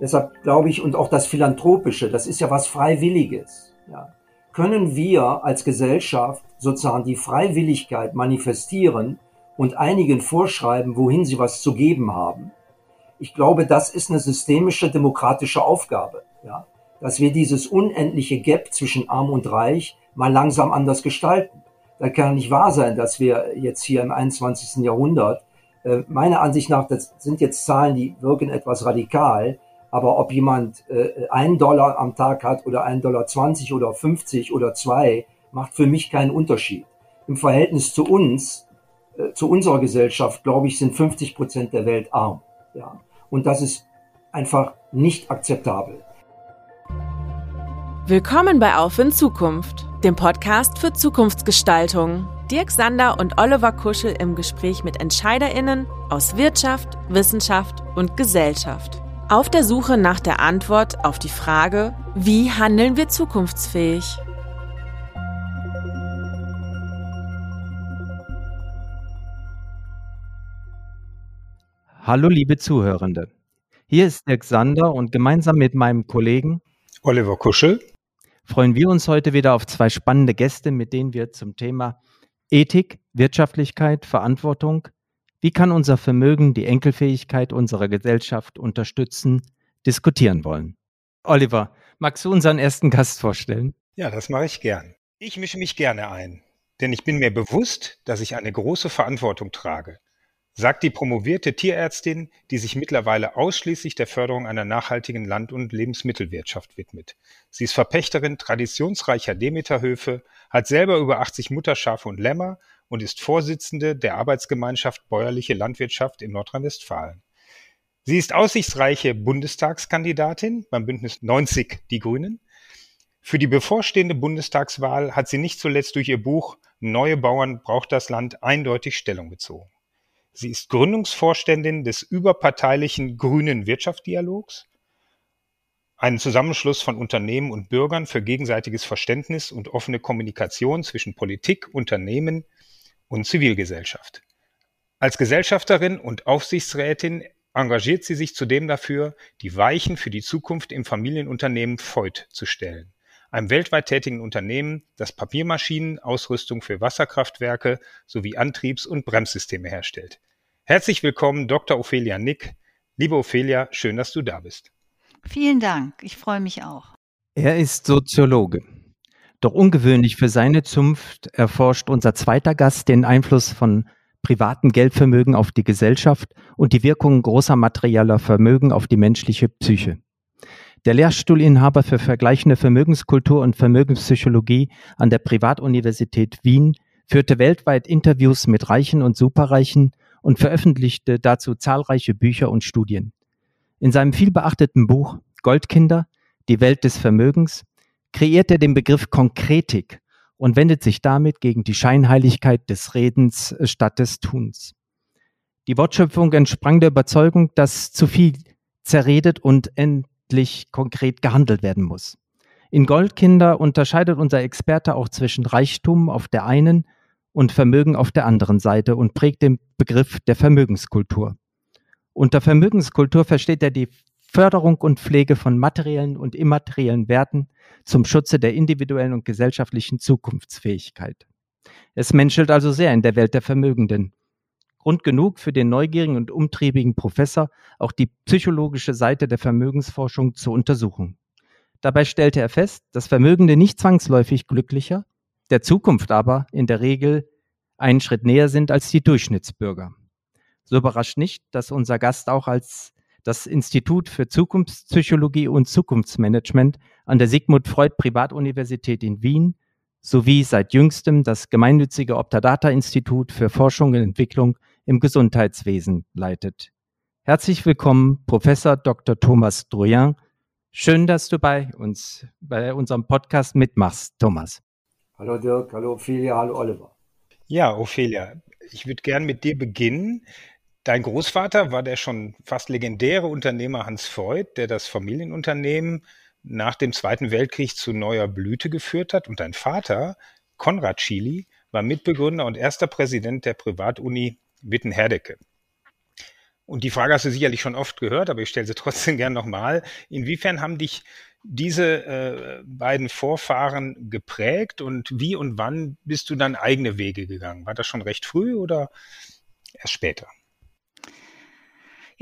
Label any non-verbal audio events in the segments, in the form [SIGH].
Deshalb glaube ich, und auch das Philanthropische, das ist ja was Freiwilliges. Ja. Können wir als Gesellschaft sozusagen die Freiwilligkeit manifestieren und einigen vorschreiben, wohin sie was zu geben haben? Ich glaube, das ist eine systemische demokratische Aufgabe. Ja. Dass wir dieses unendliche Gap zwischen Arm und Reich mal langsam anders gestalten. Da kann nicht wahr sein, dass wir jetzt hier im 21. Jahrhundert, äh, meiner Ansicht nach, das sind jetzt Zahlen, die wirken etwas radikal, aber ob jemand äh, einen Dollar am Tag hat oder einen Dollar 20 oder 50 oder zwei, macht für mich keinen Unterschied. Im Verhältnis zu uns, äh, zu unserer Gesellschaft, glaube ich, sind 50 Prozent der Welt arm. Ja. Und das ist einfach nicht akzeptabel. Willkommen bei Auf in Zukunft, dem Podcast für Zukunftsgestaltung. Dirk Sander und Oliver Kuschel im Gespräch mit EntscheiderInnen aus Wirtschaft, Wissenschaft und Gesellschaft. Auf der Suche nach der Antwort auf die Frage, wie handeln wir zukunftsfähig? Hallo liebe Zuhörende. Hier ist Dirk Sander und gemeinsam mit meinem Kollegen Oliver Kuschel freuen wir uns heute wieder auf zwei spannende Gäste, mit denen wir zum Thema Ethik, Wirtschaftlichkeit, Verantwortung, wie kann unser Vermögen die Enkelfähigkeit unserer Gesellschaft unterstützen, diskutieren wollen. Oliver, magst du unseren ersten Gast vorstellen? Ja, das mache ich gern. Ich mische mich gerne ein, denn ich bin mir bewusst, dass ich eine große Verantwortung trage sagt die promovierte Tierärztin, die sich mittlerweile ausschließlich der Förderung einer nachhaltigen Land- und Lebensmittelwirtschaft widmet. Sie ist Verpächterin traditionsreicher Demeterhöfe, hat selber über 80 Mutterschafe und Lämmer und ist Vorsitzende der Arbeitsgemeinschaft Bäuerliche Landwirtschaft in Nordrhein-Westfalen. Sie ist aussichtsreiche Bundestagskandidatin beim Bündnis 90 Die Grünen. Für die bevorstehende Bundestagswahl hat sie nicht zuletzt durch ihr Buch Neue Bauern braucht das Land eindeutig Stellung bezogen. Sie ist Gründungsvorständin des überparteilichen Grünen Wirtschaftsdialogs, einen Zusammenschluss von Unternehmen und Bürgern für gegenseitiges Verständnis und offene Kommunikation zwischen Politik, Unternehmen und Zivilgesellschaft. Als Gesellschafterin und Aufsichtsrätin engagiert sie sich zudem dafür, die Weichen für die Zukunft im Familienunternehmen Voigt zu stellen einem weltweit tätigen Unternehmen, das Papiermaschinen, Ausrüstung für Wasserkraftwerke sowie Antriebs- und Bremssysteme herstellt. Herzlich willkommen, Dr. Ophelia Nick. Liebe Ophelia, schön, dass du da bist. Vielen Dank, ich freue mich auch. Er ist Soziologe. Doch ungewöhnlich für seine Zunft erforscht unser zweiter Gast den Einfluss von privaten Geldvermögen auf die Gesellschaft und die Wirkung großer materieller Vermögen auf die menschliche Psyche. Der Lehrstuhlinhaber für vergleichende Vermögenskultur und Vermögenspsychologie an der Privatuniversität Wien führte weltweit Interviews mit Reichen und Superreichen und veröffentlichte dazu zahlreiche Bücher und Studien. In seinem vielbeachteten Buch Goldkinder, die Welt des Vermögens, kreiert er den Begriff Konkretik und wendet sich damit gegen die Scheinheiligkeit des Redens statt des Tuns. Die Wortschöpfung entsprang der Überzeugung, dass zu viel zerredet und endlich konkret gehandelt werden muss. In Goldkinder unterscheidet unser Experte auch zwischen Reichtum auf der einen und Vermögen auf der anderen Seite und prägt den Begriff der Vermögenskultur. Unter Vermögenskultur versteht er die Förderung und Pflege von materiellen und immateriellen Werten zum Schutze der individuellen und gesellschaftlichen Zukunftsfähigkeit. Es menschelt also sehr in der Welt der Vermögenden. Grund genug für den neugierigen und umtriebigen Professor, auch die psychologische Seite der Vermögensforschung zu untersuchen. Dabei stellte er fest, dass Vermögende nicht zwangsläufig glücklicher, der Zukunft aber in der Regel einen Schritt näher sind als die Durchschnittsbürger. So überrascht nicht, dass unser Gast auch als das Institut für Zukunftspsychologie und Zukunftsmanagement an der Sigmund Freud Privatuniversität in Wien sowie seit jüngstem das gemeinnützige Optadata Institut für Forschung und Entwicklung im Gesundheitswesen leitet. Herzlich willkommen, Professor Dr. Thomas Drouin. Schön, dass du bei uns, bei unserem Podcast mitmachst, Thomas. Hallo Dirk, hallo Ophelia, hallo Oliver. Ja, Ophelia, ich würde gern mit dir beginnen. Dein Großvater war der schon fast legendäre Unternehmer Hans Freud, der das Familienunternehmen nach dem Zweiten Weltkrieg zu neuer Blüte geführt hat. Und dein Vater, Konrad Chili, war Mitbegründer und erster Präsident der Privatuni Witten-Herdecke. Und die Frage hast du sicherlich schon oft gehört, aber ich stelle sie trotzdem [LAUGHS] gern nochmal. Inwiefern haben dich diese äh, beiden Vorfahren geprägt und wie und wann bist du dann eigene Wege gegangen? War das schon recht früh oder erst später?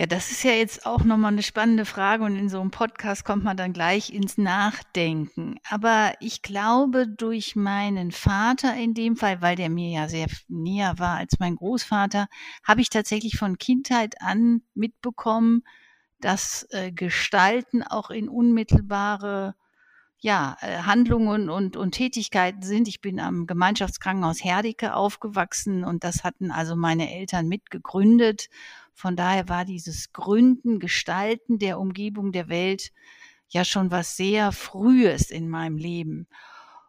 Ja, das ist ja jetzt auch nochmal eine spannende Frage und in so einem Podcast kommt man dann gleich ins Nachdenken. Aber ich glaube, durch meinen Vater in dem Fall, weil der mir ja sehr näher war als mein Großvater, habe ich tatsächlich von Kindheit an mitbekommen, dass äh, Gestalten auch in unmittelbare ja, äh, Handlungen und, und Tätigkeiten sind. Ich bin am Gemeinschaftskrankenhaus Herdecke aufgewachsen und das hatten also meine Eltern mitgegründet. Von daher war dieses Gründen, Gestalten der Umgebung der Welt ja schon was sehr Frühes in meinem Leben.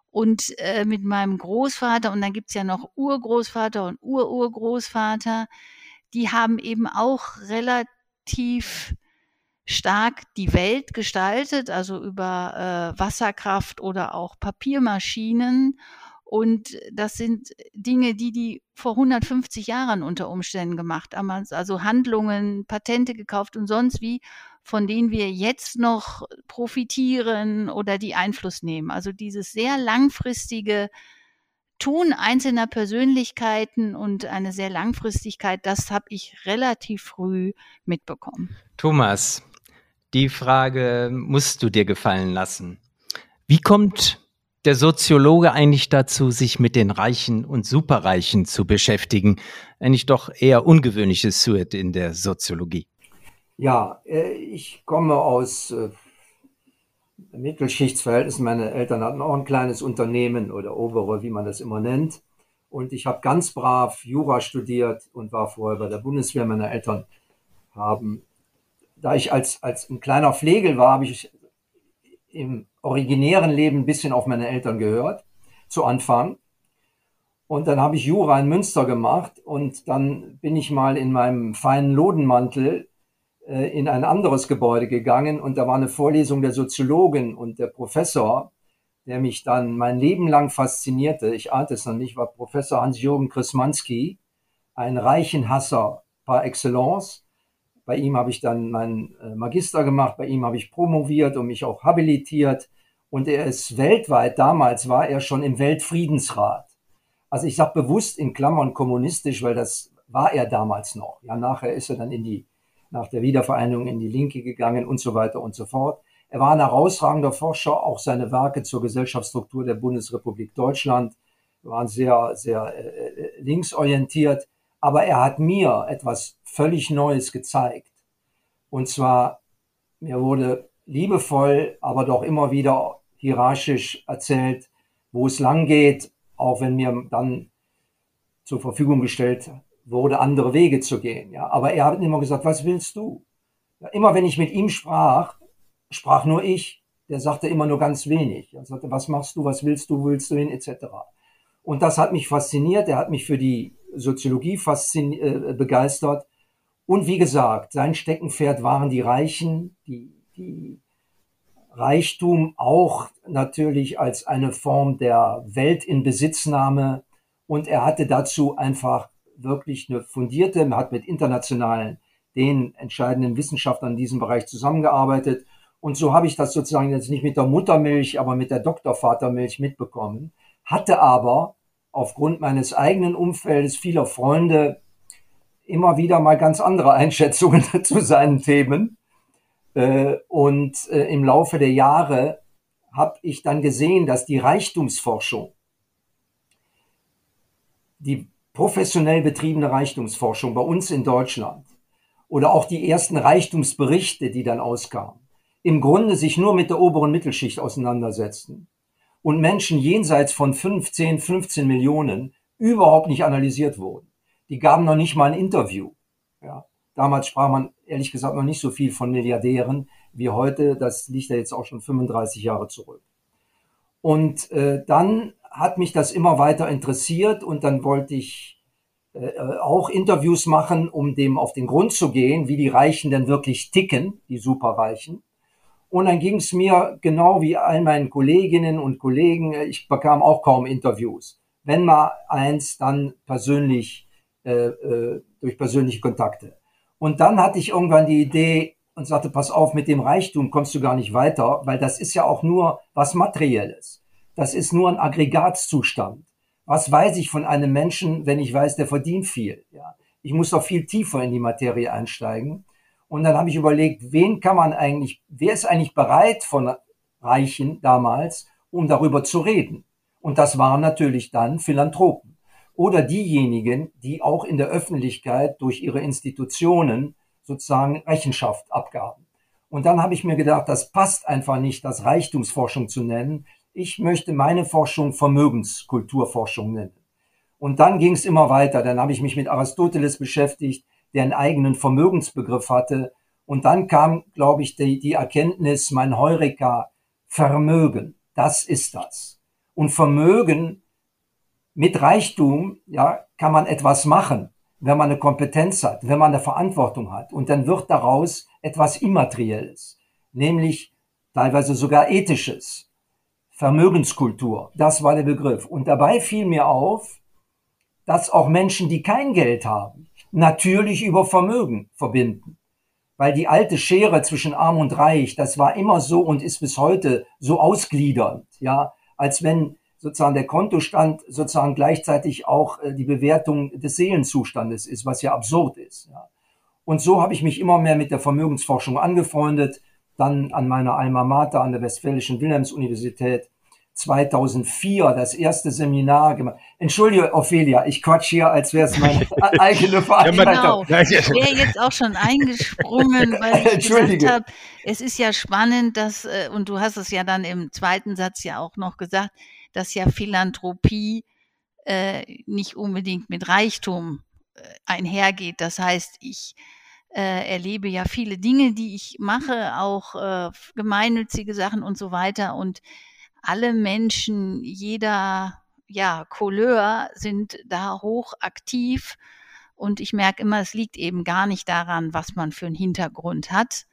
Und äh, mit meinem Großvater, und dann gibt's ja noch Urgroßvater und Ururgroßvater, die haben eben auch relativ stark die Welt gestaltet, also über äh, Wasserkraft oder auch Papiermaschinen und das sind Dinge, die die vor 150 Jahren unter Umständen gemacht haben, also Handlungen, Patente gekauft und sonst wie, von denen wir jetzt noch profitieren oder die Einfluss nehmen. Also dieses sehr langfristige Tun einzelner Persönlichkeiten und eine sehr Langfristigkeit, das habe ich relativ früh mitbekommen. Thomas, die Frage musst du dir gefallen lassen. Wie kommt der Soziologe eigentlich dazu, sich mit den Reichen und Superreichen zu beschäftigen? Eigentlich doch eher ungewöhnliches Suet in der Soziologie. Ja, äh, ich komme aus äh, Mittelschichtsverhältnissen. Meine Eltern hatten auch ein kleines Unternehmen oder obere, wie man das immer nennt. Und ich habe ganz brav Jura studiert und war vorher bei der Bundeswehr. Meine Eltern haben, da ich als, als ein kleiner Pflegel war, habe ich im originären Leben ein bisschen auf meine Eltern gehört, zu Anfang. Und dann habe ich Jura in Münster gemacht und dann bin ich mal in meinem feinen Lodenmantel äh, in ein anderes Gebäude gegangen und da war eine Vorlesung der Soziologin und der Professor, der mich dann mein Leben lang faszinierte, ich ahnte es noch nicht, war Professor Hans-Jürgen Krismanski, ein Reichenhasser par excellence, bei ihm habe ich dann meinen äh, Magister gemacht, bei ihm habe ich promoviert und mich auch habilitiert. Und er ist weltweit, damals war er schon im Weltfriedensrat. Also ich sage bewusst in Klammern kommunistisch, weil das war er damals noch. Ja, nachher ist er dann in die, nach der Wiedervereinigung in die Linke gegangen und so weiter und so fort. Er war ein herausragender Forscher, auch seine Werke zur Gesellschaftsstruktur der Bundesrepublik Deutschland waren sehr, sehr äh, äh linksorientiert. Aber er hat mir etwas völlig Neues gezeigt. Und zwar, mir wurde liebevoll, aber doch immer wieder hierarchisch erzählt, wo es lang geht, auch wenn mir dann zur Verfügung gestellt wurde, andere Wege zu gehen. Ja, aber er hat immer gesagt, was willst du? Ja, immer wenn ich mit ihm sprach, sprach nur ich. Der sagte immer nur ganz wenig. Er sagte, was machst du, was willst du, willst du hin, etc. Und das hat mich fasziniert. Er hat mich für die Soziologie äh, begeistert. Und wie gesagt, sein Steckenpferd waren die Reichen, die, die Reichtum auch natürlich als eine Form der Weltinbesitznahme. Und er hatte dazu einfach wirklich eine fundierte, er hat mit internationalen, den entscheidenden Wissenschaftlern in diesem Bereich zusammengearbeitet. Und so habe ich das sozusagen jetzt nicht mit der Muttermilch, aber mit der Doktorvatermilch mitbekommen, hatte aber aufgrund meines eigenen Umfeldes, vieler Freunde, immer wieder mal ganz andere [LAUGHS] Einschätzungen [LAUGHS] zu seinen Themen. Äh, und äh, im Laufe der Jahre habe ich dann gesehen, dass die Reichtumsforschung, die professionell betriebene Reichtumsforschung bei uns in Deutschland oder auch die ersten Reichtumsberichte, die dann auskamen, im Grunde sich nur mit der oberen Mittelschicht auseinandersetzten und Menschen jenseits von 15, 15 Millionen überhaupt nicht analysiert wurden. Die gaben noch nicht mal ein Interview. Ja. Damals sprach man ehrlich gesagt noch nicht so viel von Milliardären wie heute. Das liegt ja jetzt auch schon 35 Jahre zurück. Und äh, dann hat mich das immer weiter interessiert und dann wollte ich äh, auch Interviews machen, um dem auf den Grund zu gehen, wie die Reichen denn wirklich ticken, die Superreichen. Und dann ging es mir genau wie all meinen Kolleginnen und Kollegen, äh, ich bekam auch kaum Interviews. Wenn mal eins, dann persönlich, äh, äh, durch persönliche Kontakte. Und dann hatte ich irgendwann die Idee und sagte, pass auf, mit dem Reichtum kommst du gar nicht weiter, weil das ist ja auch nur was Materielles. Das ist nur ein Aggregatzustand. Was weiß ich von einem Menschen, wenn ich weiß, der verdient viel? Ja. Ich muss doch viel tiefer in die Materie einsteigen. Und dann habe ich überlegt, wen kann man eigentlich, wer ist eigentlich bereit von Reichen damals, um darüber zu reden? Und das waren natürlich dann Philanthropen oder diejenigen, die auch in der Öffentlichkeit durch ihre Institutionen sozusagen Rechenschaft abgaben. Und dann habe ich mir gedacht, das passt einfach nicht, das Reichtumsforschung zu nennen. Ich möchte meine Forschung Vermögenskulturforschung nennen. Und dann ging es immer weiter. Dann habe ich mich mit Aristoteles beschäftigt, der einen eigenen Vermögensbegriff hatte. Und dann kam, glaube ich, die, die Erkenntnis, mein Heureka, Vermögen, das ist das. Und Vermögen mit Reichtum, ja, kann man etwas machen, wenn man eine Kompetenz hat, wenn man eine Verantwortung hat. Und dann wird daraus etwas Immaterielles, nämlich teilweise sogar ethisches. Vermögenskultur, das war der Begriff. Und dabei fiel mir auf, dass auch Menschen, die kein Geld haben, natürlich über Vermögen verbinden. Weil die alte Schere zwischen Arm und Reich, das war immer so und ist bis heute so ausgliedernd, ja, als wenn sozusagen der Kontostand sozusagen gleichzeitig auch äh, die Bewertung des Seelenzustandes ist, was ja absurd ist. Ja. Und so habe ich mich immer mehr mit der Vermögensforschung angefreundet, dann an meiner Alma Mater an der Westfälischen Wilhelms-Universität 2004 das erste Seminar gemacht. Entschuldige, Ophelia, ich quatsch hier, als wäre es meine [LAUGHS] eigene Veranstaltung. Genau. Ich wäre jetzt auch schon eingesprungen, weil ich gesagt habe, es ist ja spannend, dass, äh, und du hast es ja dann im zweiten Satz ja auch noch gesagt, dass ja Philanthropie äh, nicht unbedingt mit Reichtum äh, einhergeht. Das heißt, ich äh, erlebe ja viele Dinge, die ich mache, auch äh, gemeinnützige Sachen und so weiter. Und alle Menschen jeder ja, Couleur sind da hoch aktiv. Und ich merke immer, es liegt eben gar nicht daran, was man für einen Hintergrund hat,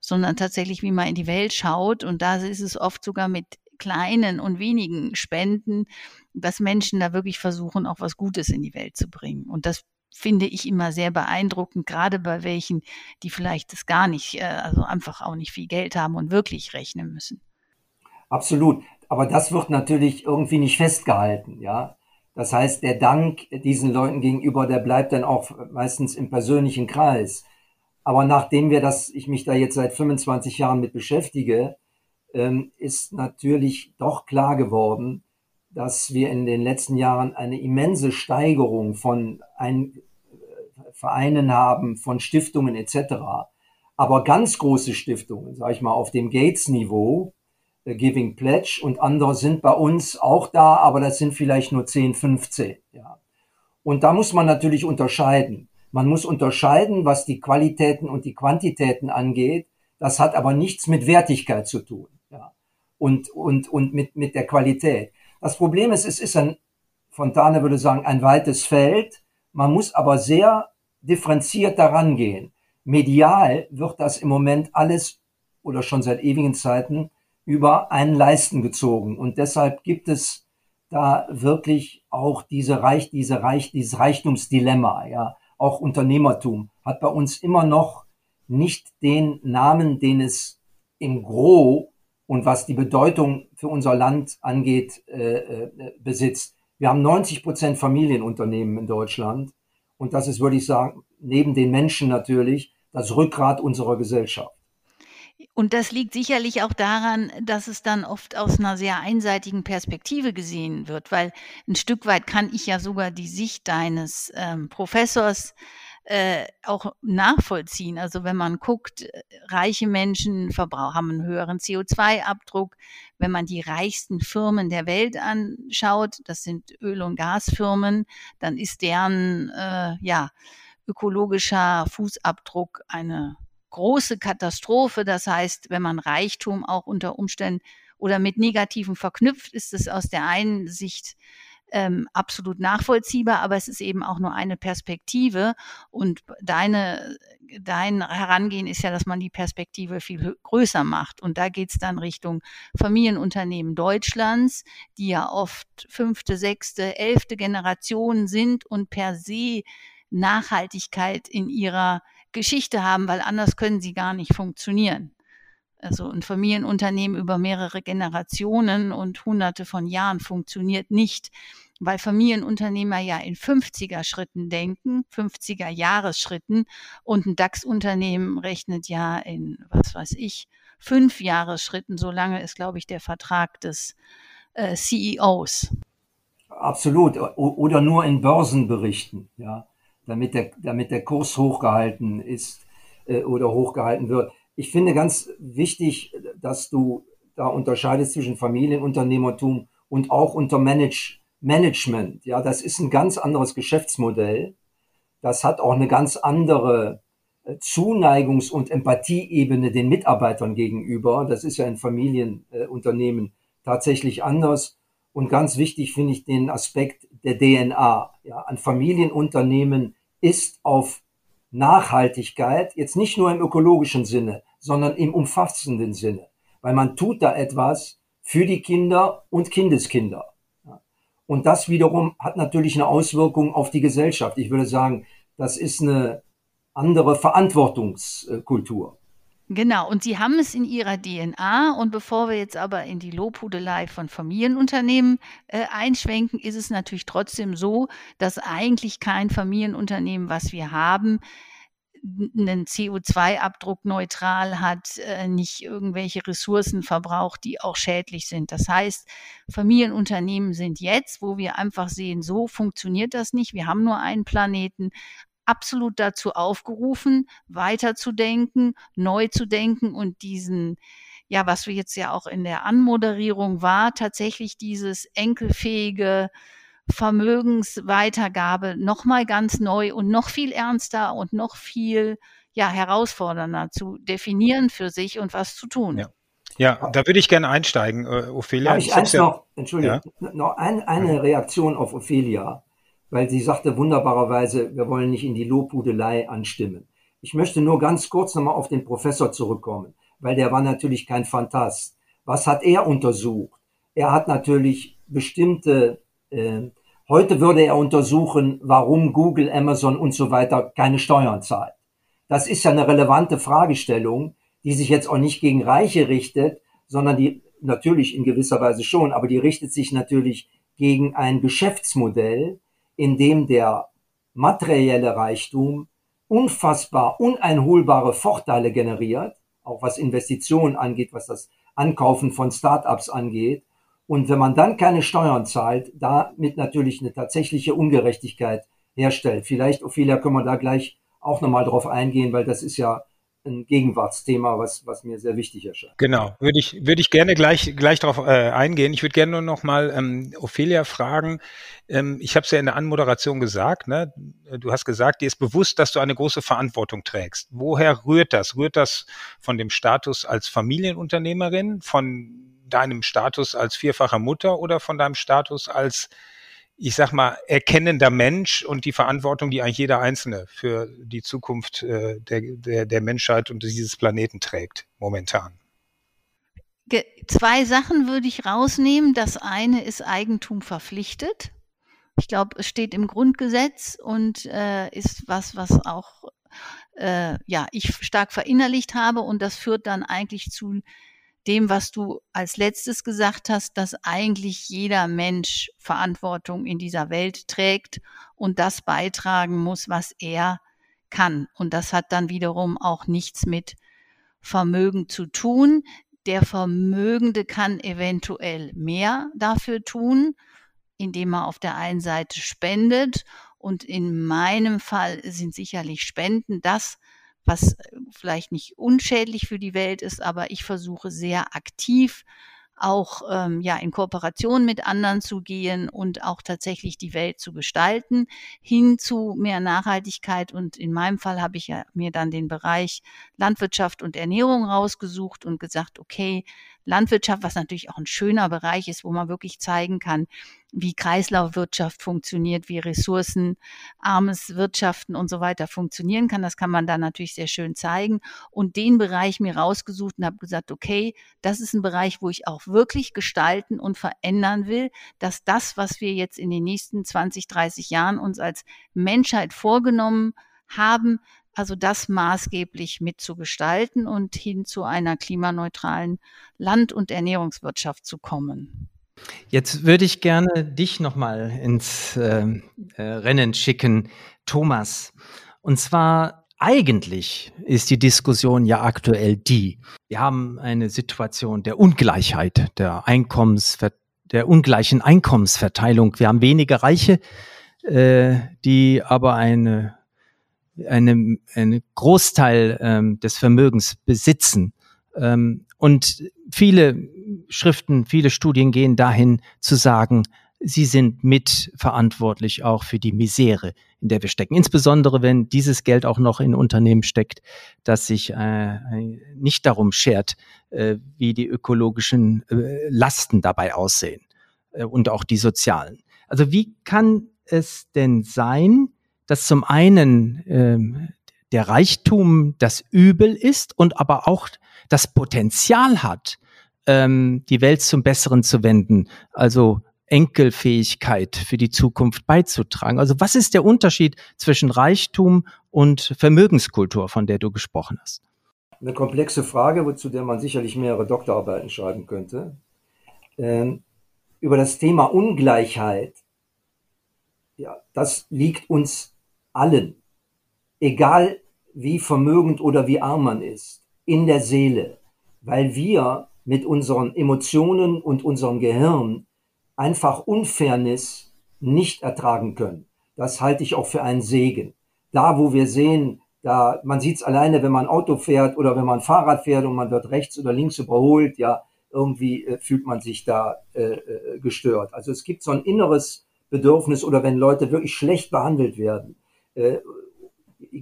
sondern tatsächlich, wie man in die Welt schaut. Und da ist es oft sogar mit kleinen und wenigen Spenden, dass Menschen da wirklich versuchen, auch was Gutes in die Welt zu bringen. Und das finde ich immer sehr beeindruckend, gerade bei welchen, die vielleicht das gar nicht, äh, also einfach auch nicht viel Geld haben und wirklich rechnen müssen. Absolut. Aber das wird natürlich irgendwie nicht festgehalten, ja. Das heißt, der Dank diesen Leuten gegenüber, der bleibt dann auch meistens im persönlichen Kreis. Aber nachdem wir das, ich mich da jetzt seit 25 Jahren mit beschäftige, ähm, ist natürlich doch klar geworden, dass wir in den letzten Jahren eine immense Steigerung von ein, äh, Vereinen haben, von Stiftungen etc. Aber ganz große Stiftungen, sage ich mal, auf dem Gates-Niveau, äh, Giving Pledge und andere sind bei uns auch da, aber das sind vielleicht nur 10, 15. Ja. Und da muss man natürlich unterscheiden. Man muss unterscheiden, was die Qualitäten und die Quantitäten angeht. Das hat aber nichts mit Wertigkeit zu tun und, und, und mit, mit der Qualität. Das Problem ist, es ist ein, Fontane würde sagen, ein weites Feld. Man muss aber sehr differenziert daran gehen. Medial wird das im Moment alles oder schon seit ewigen Zeiten über einen Leisten gezogen. Und deshalb gibt es da wirklich auch diese Reich, diese Reich, dieses Reichtumsdilemma, ja. Auch Unternehmertum hat bei uns immer noch nicht den Namen, den es im Gros und was die Bedeutung für unser Land angeht, äh, äh, besitzt. Wir haben 90 Prozent Familienunternehmen in Deutschland und das ist, würde ich sagen, neben den Menschen natürlich das Rückgrat unserer Gesellschaft. Und das liegt sicherlich auch daran, dass es dann oft aus einer sehr einseitigen Perspektive gesehen wird, weil ein Stück weit kann ich ja sogar die Sicht deines ähm, Professors äh, auch nachvollziehen. Also wenn man guckt, äh, reiche Menschen haben einen höheren CO2-Abdruck. Wenn man die reichsten Firmen der Welt anschaut, das sind Öl- und Gasfirmen, dann ist deren äh, ja, ökologischer Fußabdruck eine große Katastrophe. Das heißt, wenn man Reichtum auch unter Umständen oder mit Negativen verknüpft, ist es aus der einen Sicht ähm, absolut nachvollziehbar, aber es ist eben auch nur eine Perspektive und deine, dein Herangehen ist ja, dass man die Perspektive viel größer macht und da geht es dann Richtung Familienunternehmen Deutschlands, die ja oft fünfte, sechste, elfte Generation sind und per se Nachhaltigkeit in ihrer Geschichte haben, weil anders können sie gar nicht funktionieren. Also ein Familienunternehmen über mehrere Generationen und hunderte von Jahren funktioniert nicht, weil Familienunternehmer ja in 50er Schritten denken, 50er Jahresschritten und ein DAX-Unternehmen rechnet ja in, was weiß ich, fünf Jahresschritten. So lange ist, glaube ich, der Vertrag des äh, CEOs. Absolut. Oder nur in Börsenberichten, ja, damit der, damit der Kurs hochgehalten ist äh, oder hochgehalten wird ich finde ganz wichtig, dass du da unterscheidest zwischen Familienunternehmertum und auch unter Manage Management. Ja, das ist ein ganz anderes Geschäftsmodell. Das hat auch eine ganz andere äh, Zuneigungs- und Empathieebene den Mitarbeitern gegenüber. Das ist ja in Familienunternehmen tatsächlich anders. Und ganz wichtig finde ich den Aspekt der DNA. Ja, ein Familienunternehmen ist auf Nachhaltigkeit, jetzt nicht nur im ökologischen Sinne, sondern im umfassenden Sinne. Weil man tut da etwas für die Kinder und Kindeskinder. Und das wiederum hat natürlich eine Auswirkung auf die Gesellschaft. Ich würde sagen, das ist eine andere Verantwortungskultur. Genau, und Sie haben es in Ihrer DNA. Und bevor wir jetzt aber in die Lobhudelei von Familienunternehmen äh, einschwenken, ist es natürlich trotzdem so, dass eigentlich kein Familienunternehmen, was wir haben, einen CO2-Abdruck neutral hat, äh, nicht irgendwelche Ressourcen verbraucht, die auch schädlich sind. Das heißt, Familienunternehmen sind jetzt, wo wir einfach sehen, so funktioniert das nicht. Wir haben nur einen Planeten, absolut dazu aufgerufen, weiterzudenken, neu zu denken und diesen ja, was wir jetzt ja auch in der Anmoderierung war, tatsächlich dieses enkelfähige Vermögensweitergabe nochmal ganz neu und noch viel ernster und noch viel ja, herausfordernder zu definieren für sich und was zu tun. Ja. Ja, da würde ich gerne einsteigen, äh, Ophelia. Darf ich, ich eins ja, noch, Entschuldigung, ja? noch ein, eine Reaktion auf Ophelia, weil sie sagte wunderbarerweise, wir wollen nicht in die Lobhudelei anstimmen. Ich möchte nur ganz kurz nochmal auf den Professor zurückkommen, weil der war natürlich kein Fantast. Was hat er untersucht? Er hat natürlich bestimmte äh, Heute würde er untersuchen, warum Google, Amazon und so weiter keine Steuern zahlt. Das ist ja eine relevante Fragestellung, die sich jetzt auch nicht gegen Reiche richtet, sondern die natürlich in gewisser Weise schon, aber die richtet sich natürlich gegen ein Geschäftsmodell, in dem der materielle Reichtum unfassbar uneinholbare Vorteile generiert, auch was Investitionen angeht, was das Ankaufen von Startups angeht, und wenn man dann keine Steuern zahlt, damit natürlich eine tatsächliche Ungerechtigkeit herstellt. Vielleicht, Ophelia, können wir da gleich auch nochmal drauf eingehen, weil das ist ja ein Gegenwartsthema, was, was mir sehr wichtig erscheint. Genau, würde ich, würde ich gerne gleich, gleich darauf äh, eingehen. Ich würde gerne nur noch mal ähm, Ophelia fragen. Ähm, ich habe es ja in der Anmoderation gesagt, ne? du hast gesagt, dir ist bewusst, dass du eine große Verantwortung trägst. Woher rührt das? Rührt das von dem Status als Familienunternehmerin, von deinem Status als vierfacher Mutter oder von deinem Status als, ich sag mal, erkennender Mensch und die Verantwortung, die eigentlich jeder Einzelne für die Zukunft äh, der, der, der Menschheit und dieses Planeten trägt, momentan? Zwei Sachen würde ich rausnehmen. Das eine ist Eigentum verpflichtet. Ich glaube, es steht im Grundgesetz und äh, ist was, was auch äh, ja ich stark verinnerlicht habe und das führt dann eigentlich zu dem, was du als letztes gesagt hast, dass eigentlich jeder Mensch Verantwortung in dieser Welt trägt und das beitragen muss, was er kann. Und das hat dann wiederum auch nichts mit Vermögen zu tun. Der Vermögende kann eventuell mehr dafür tun, indem er auf der einen Seite spendet. Und in meinem Fall sind sicherlich Spenden das, was äh, vielleicht nicht unschädlich für die Welt ist, aber ich versuche sehr aktiv auch ähm, ja in Kooperation mit anderen zu gehen und auch tatsächlich die Welt zu gestalten, hin zu mehr Nachhaltigkeit. Und in meinem Fall habe ich ja mir dann den Bereich Landwirtschaft und Ernährung rausgesucht und gesagt, okay, Landwirtschaft, was natürlich auch ein schöner Bereich ist, wo man wirklich zeigen kann, wie Kreislaufwirtschaft funktioniert, wie ressourcenarmes Wirtschaften und so weiter funktionieren kann. Das kann man da natürlich sehr schön zeigen. Und den Bereich mir rausgesucht und habe gesagt, okay, das ist ein Bereich, wo ich auch wirklich gestalten und verändern will, dass das, was wir jetzt in den nächsten 20, 30 Jahren uns als Menschheit vorgenommen haben, also das maßgeblich mitzugestalten und hin zu einer klimaneutralen Land- und Ernährungswirtschaft zu kommen. Jetzt würde ich gerne dich nochmal ins äh, äh, Rennen schicken, Thomas. Und zwar eigentlich ist die Diskussion ja aktuell die, wir haben eine Situation der Ungleichheit, der Einkommensver der ungleichen Einkommensverteilung. Wir haben wenige Reiche, äh, die aber eine, eine, einen Großteil ähm, des Vermögens besitzen. Ähm, und viele Schriften, viele Studien gehen dahin zu sagen, sie sind mitverantwortlich auch für die Misere, in der wir stecken. Insbesondere wenn dieses Geld auch noch in Unternehmen steckt, das sich äh, nicht darum schert, äh, wie die ökologischen äh, Lasten dabei aussehen äh, und auch die sozialen. Also wie kann es denn sein, dass zum einen ähm, der Reichtum das Übel ist und aber auch das Potenzial hat, ähm, die Welt zum Besseren zu wenden, also Enkelfähigkeit für die Zukunft beizutragen. Also was ist der Unterschied zwischen Reichtum und Vermögenskultur, von der du gesprochen hast? Eine komplexe Frage, zu der man sicherlich mehrere Doktorarbeiten schreiben könnte. Ähm, über das Thema Ungleichheit, ja, das liegt uns allen, egal wie vermögend oder wie arm man ist, in der Seele, weil wir mit unseren Emotionen und unserem Gehirn einfach Unfairness nicht ertragen können. Das halte ich auch für einen Segen. Da, wo wir sehen, da, man sieht es alleine, wenn man Auto fährt oder wenn man Fahrrad fährt und man wird rechts oder links überholt, ja, irgendwie äh, fühlt man sich da äh, äh, gestört. Also es gibt so ein inneres Bedürfnis oder wenn Leute wirklich schlecht behandelt werden, äh,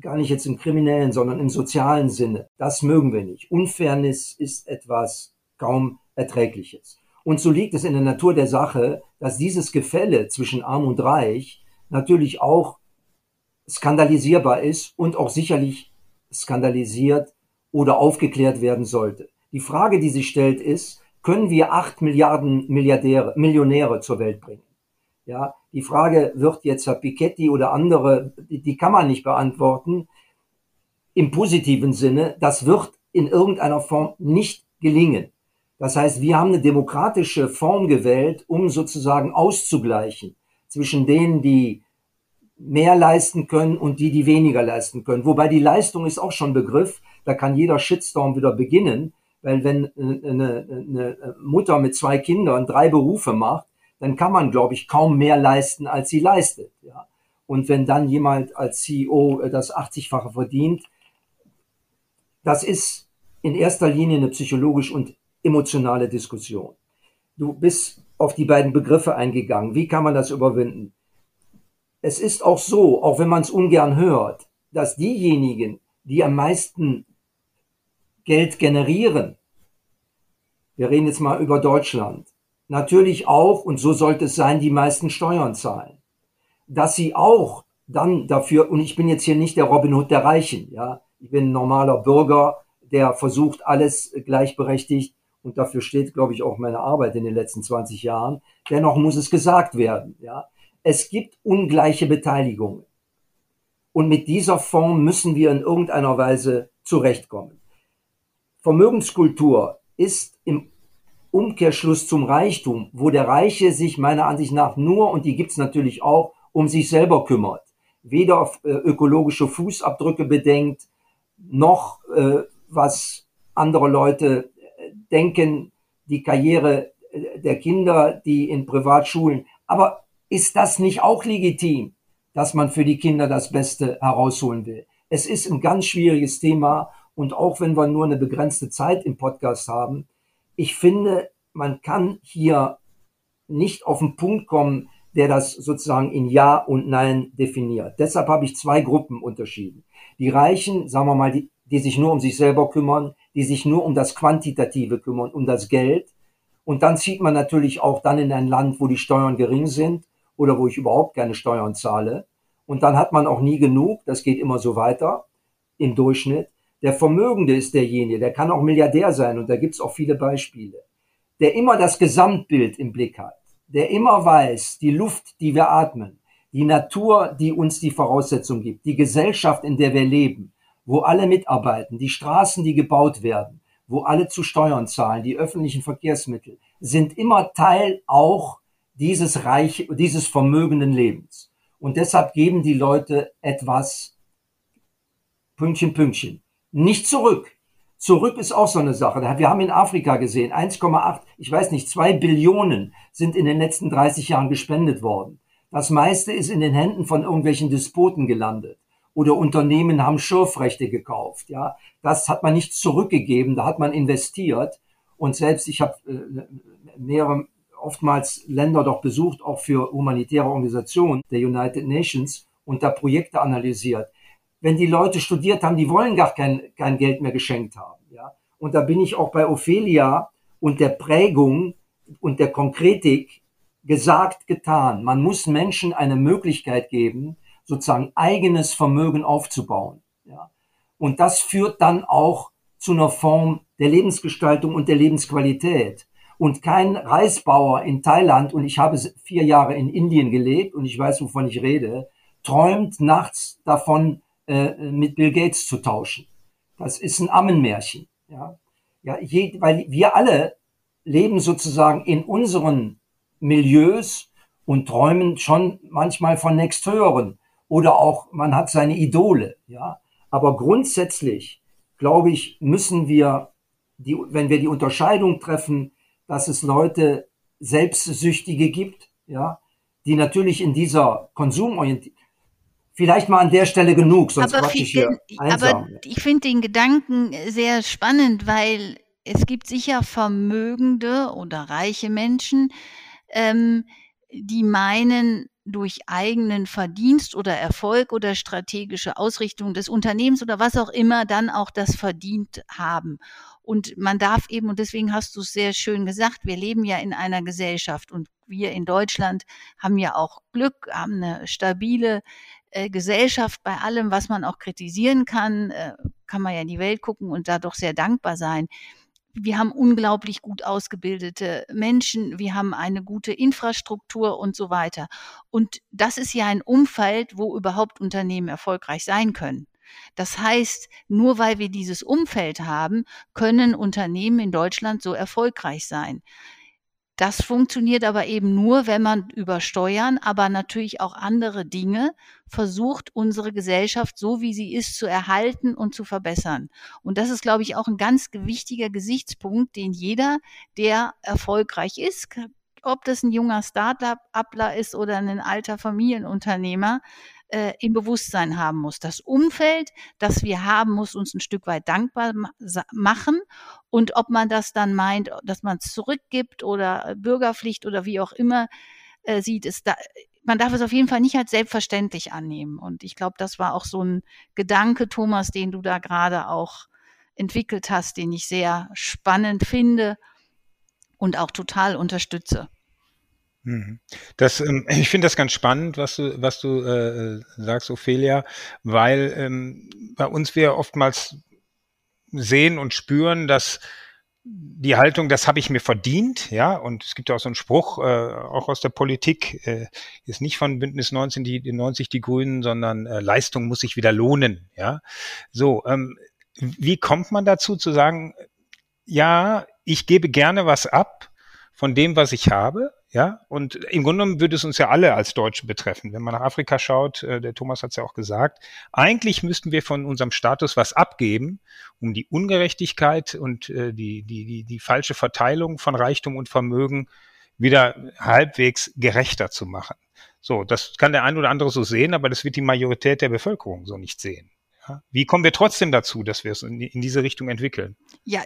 gar nicht jetzt im kriminellen, sondern im sozialen Sinne, das mögen wir nicht. Unfairness ist etwas kaum Erträgliches. Und so liegt es in der Natur der Sache, dass dieses Gefälle zwischen Arm und Reich natürlich auch skandalisierbar ist und auch sicherlich skandalisiert oder aufgeklärt werden sollte. Die Frage, die sich stellt, ist, können wir acht Milliarden Milliardäre, Millionäre zur Welt bringen? Ja, die Frage wird jetzt Herr Piketty oder andere, die, die kann man nicht beantworten. Im positiven Sinne, das wird in irgendeiner Form nicht gelingen. Das heißt, wir haben eine demokratische Form gewählt, um sozusagen auszugleichen zwischen denen, die mehr leisten können und die, die weniger leisten können. Wobei die Leistung ist auch schon Begriff, da kann jeder Shitstorm wieder beginnen, weil wenn eine, eine Mutter mit zwei Kindern drei Berufe macht, dann kann man, glaube ich, kaum mehr leisten, als sie leistet. Ja. Und wenn dann jemand als CEO das 80-fache verdient, das ist in erster Linie eine psychologisch und emotionale Diskussion. Du bist auf die beiden Begriffe eingegangen. Wie kann man das überwinden? Es ist auch so, auch wenn man es ungern hört, dass diejenigen, die am meisten Geld generieren, wir reden jetzt mal über Deutschland, natürlich auch, und so sollte es sein, die meisten Steuern zahlen. Dass sie auch dann dafür, und ich bin jetzt hier nicht der Robin Hood der Reichen, ja, ich bin ein normaler Bürger, der versucht, alles gleichberechtigt und dafür steht, glaube ich, auch meine Arbeit in den letzten 20 Jahren. Dennoch muss es gesagt werden. Ja. Es gibt ungleiche Beteiligungen. Und mit dieser Form müssen wir in irgendeiner Weise zurechtkommen. Vermögenskultur ist im Umkehrschluss zum Reichtum, wo der Reiche sich meiner Ansicht nach nur, und die gibt's natürlich auch, um sich selber kümmert. Weder äh, ökologische Fußabdrücke bedenkt, noch äh, was andere Leute denken, die Karriere äh, der Kinder, die in Privatschulen. Aber ist das nicht auch legitim, dass man für die Kinder das Beste herausholen will? Es ist ein ganz schwieriges Thema und auch wenn wir nur eine begrenzte Zeit im Podcast haben, ich finde, man kann hier nicht auf den Punkt kommen, der das sozusagen in Ja und Nein definiert. Deshalb habe ich zwei Gruppen unterschieden. Die Reichen, sagen wir mal, die, die sich nur um sich selber kümmern, die sich nur um das Quantitative kümmern, um das Geld. Und dann zieht man natürlich auch dann in ein Land, wo die Steuern gering sind oder wo ich überhaupt keine Steuern zahle. Und dann hat man auch nie genug. Das geht immer so weiter im Durchschnitt. Der Vermögende ist derjenige, der kann auch Milliardär sein und da gibt's auch viele Beispiele, der immer das Gesamtbild im Blick hat, der immer weiß, die Luft, die wir atmen, die Natur, die uns die Voraussetzung gibt, die Gesellschaft, in der wir leben, wo alle mitarbeiten, die Straßen, die gebaut werden, wo alle zu Steuern zahlen, die öffentlichen Verkehrsmittel, sind immer Teil auch dieses reich, dieses vermögenden Lebens. Und deshalb geben die Leute etwas, Pünktchen, Pünktchen, nicht zurück. Zurück ist auch so eine Sache. Wir haben in Afrika gesehen, 1,8, ich weiß nicht, zwei Billionen sind in den letzten 30 Jahren gespendet worden. Das meiste ist in den Händen von irgendwelchen Despoten gelandet. Oder Unternehmen haben Schürfrechte gekauft. Ja, das hat man nicht zurückgegeben, da hat man investiert. Und selbst ich habe äh, mehrere oftmals Länder doch besucht, auch für humanitäre Organisationen der United Nations und da Projekte analysiert. Wenn die Leute studiert haben, die wollen gar kein, kein Geld mehr geschenkt haben. Ja? Und da bin ich auch bei Ophelia und der Prägung und der Konkretik gesagt, getan. Man muss Menschen eine Möglichkeit geben, sozusagen eigenes Vermögen aufzubauen. Ja? Und das führt dann auch zu einer Form der Lebensgestaltung und der Lebensqualität. Und kein Reisbauer in Thailand, und ich habe vier Jahre in Indien gelebt und ich weiß, wovon ich rede, träumt nachts davon, äh, mit Bill Gates zu tauschen. Das ist ein Ammenmärchen. Ja? Ja, je, weil wir alle leben sozusagen in unseren Milieus und träumen schon manchmal von nächsthöheren. Oder auch, man hat seine Idole. Ja? Aber grundsätzlich, glaube ich, müssen wir, die, wenn wir die Unterscheidung treffen, dass es Leute Selbstsüchtige gibt, ja, die natürlich in dieser Konsumorientierung Vielleicht mal an der Stelle genug, sonst aber ich hier einsam. Aber ich finde den Gedanken sehr spannend, weil es gibt sicher vermögende oder reiche Menschen, ähm, die meinen, durch eigenen Verdienst oder Erfolg oder strategische Ausrichtung des Unternehmens oder was auch immer dann auch das verdient haben. Und man darf eben, und deswegen hast du es sehr schön gesagt, wir leben ja in einer Gesellschaft und wir in Deutschland haben ja auch Glück, haben eine stabile äh, Gesellschaft bei allem, was man auch kritisieren kann, äh, kann man ja in die Welt gucken und da doch sehr dankbar sein. Wir haben unglaublich gut ausgebildete Menschen, wir haben eine gute Infrastruktur und so weiter. Und das ist ja ein Umfeld, wo überhaupt Unternehmen erfolgreich sein können. Das heißt, nur weil wir dieses Umfeld haben, können Unternehmen in Deutschland so erfolgreich sein. Das funktioniert aber eben nur, wenn man über Steuern, aber natürlich auch andere Dinge versucht, unsere Gesellschaft so wie sie ist zu erhalten und zu verbessern. Und das ist, glaube ich, auch ein ganz wichtiger Gesichtspunkt, den jeder, der erfolgreich ist, ob das ein junger Start-upler ist oder ein alter Familienunternehmer, äh, im Bewusstsein haben muss. Das Umfeld, das wir haben, muss uns ein Stück weit dankbar machen. Und ob man das dann meint, dass man es zurückgibt oder Bürgerpflicht oder wie auch immer äh, sieht, ist da, man darf es auf jeden Fall nicht als selbstverständlich annehmen. Und ich glaube, das war auch so ein Gedanke, Thomas, den du da gerade auch entwickelt hast, den ich sehr spannend finde und auch total unterstütze. Mhm. Das, ähm, [CLEARS THROAT] ich finde das ganz spannend, was du, was du äh, sagst, Ophelia, weil ähm, bei uns wir oftmals sehen und spüren, dass die Haltung, das habe ich mir verdient, ja, und es gibt ja auch so einen Spruch, äh, auch aus der Politik, äh, ist nicht von Bündnis 19 die, die 90 die Grünen, sondern äh, Leistung muss sich wieder lohnen, ja. So, ähm, wie kommt man dazu zu sagen, ja, ich gebe gerne was ab von dem, was ich habe, ja, und im Grunde genommen würde es uns ja alle als Deutsche betreffen. Wenn man nach Afrika schaut, äh, der Thomas hat es ja auch gesagt, eigentlich müssten wir von unserem Status was abgeben, um die Ungerechtigkeit und äh, die, die, die, die falsche Verteilung von Reichtum und Vermögen wieder halbwegs gerechter zu machen. So, das kann der ein oder andere so sehen, aber das wird die Majorität der Bevölkerung so nicht sehen. Wie kommen wir trotzdem dazu, dass wir es in diese Richtung entwickeln? Ja,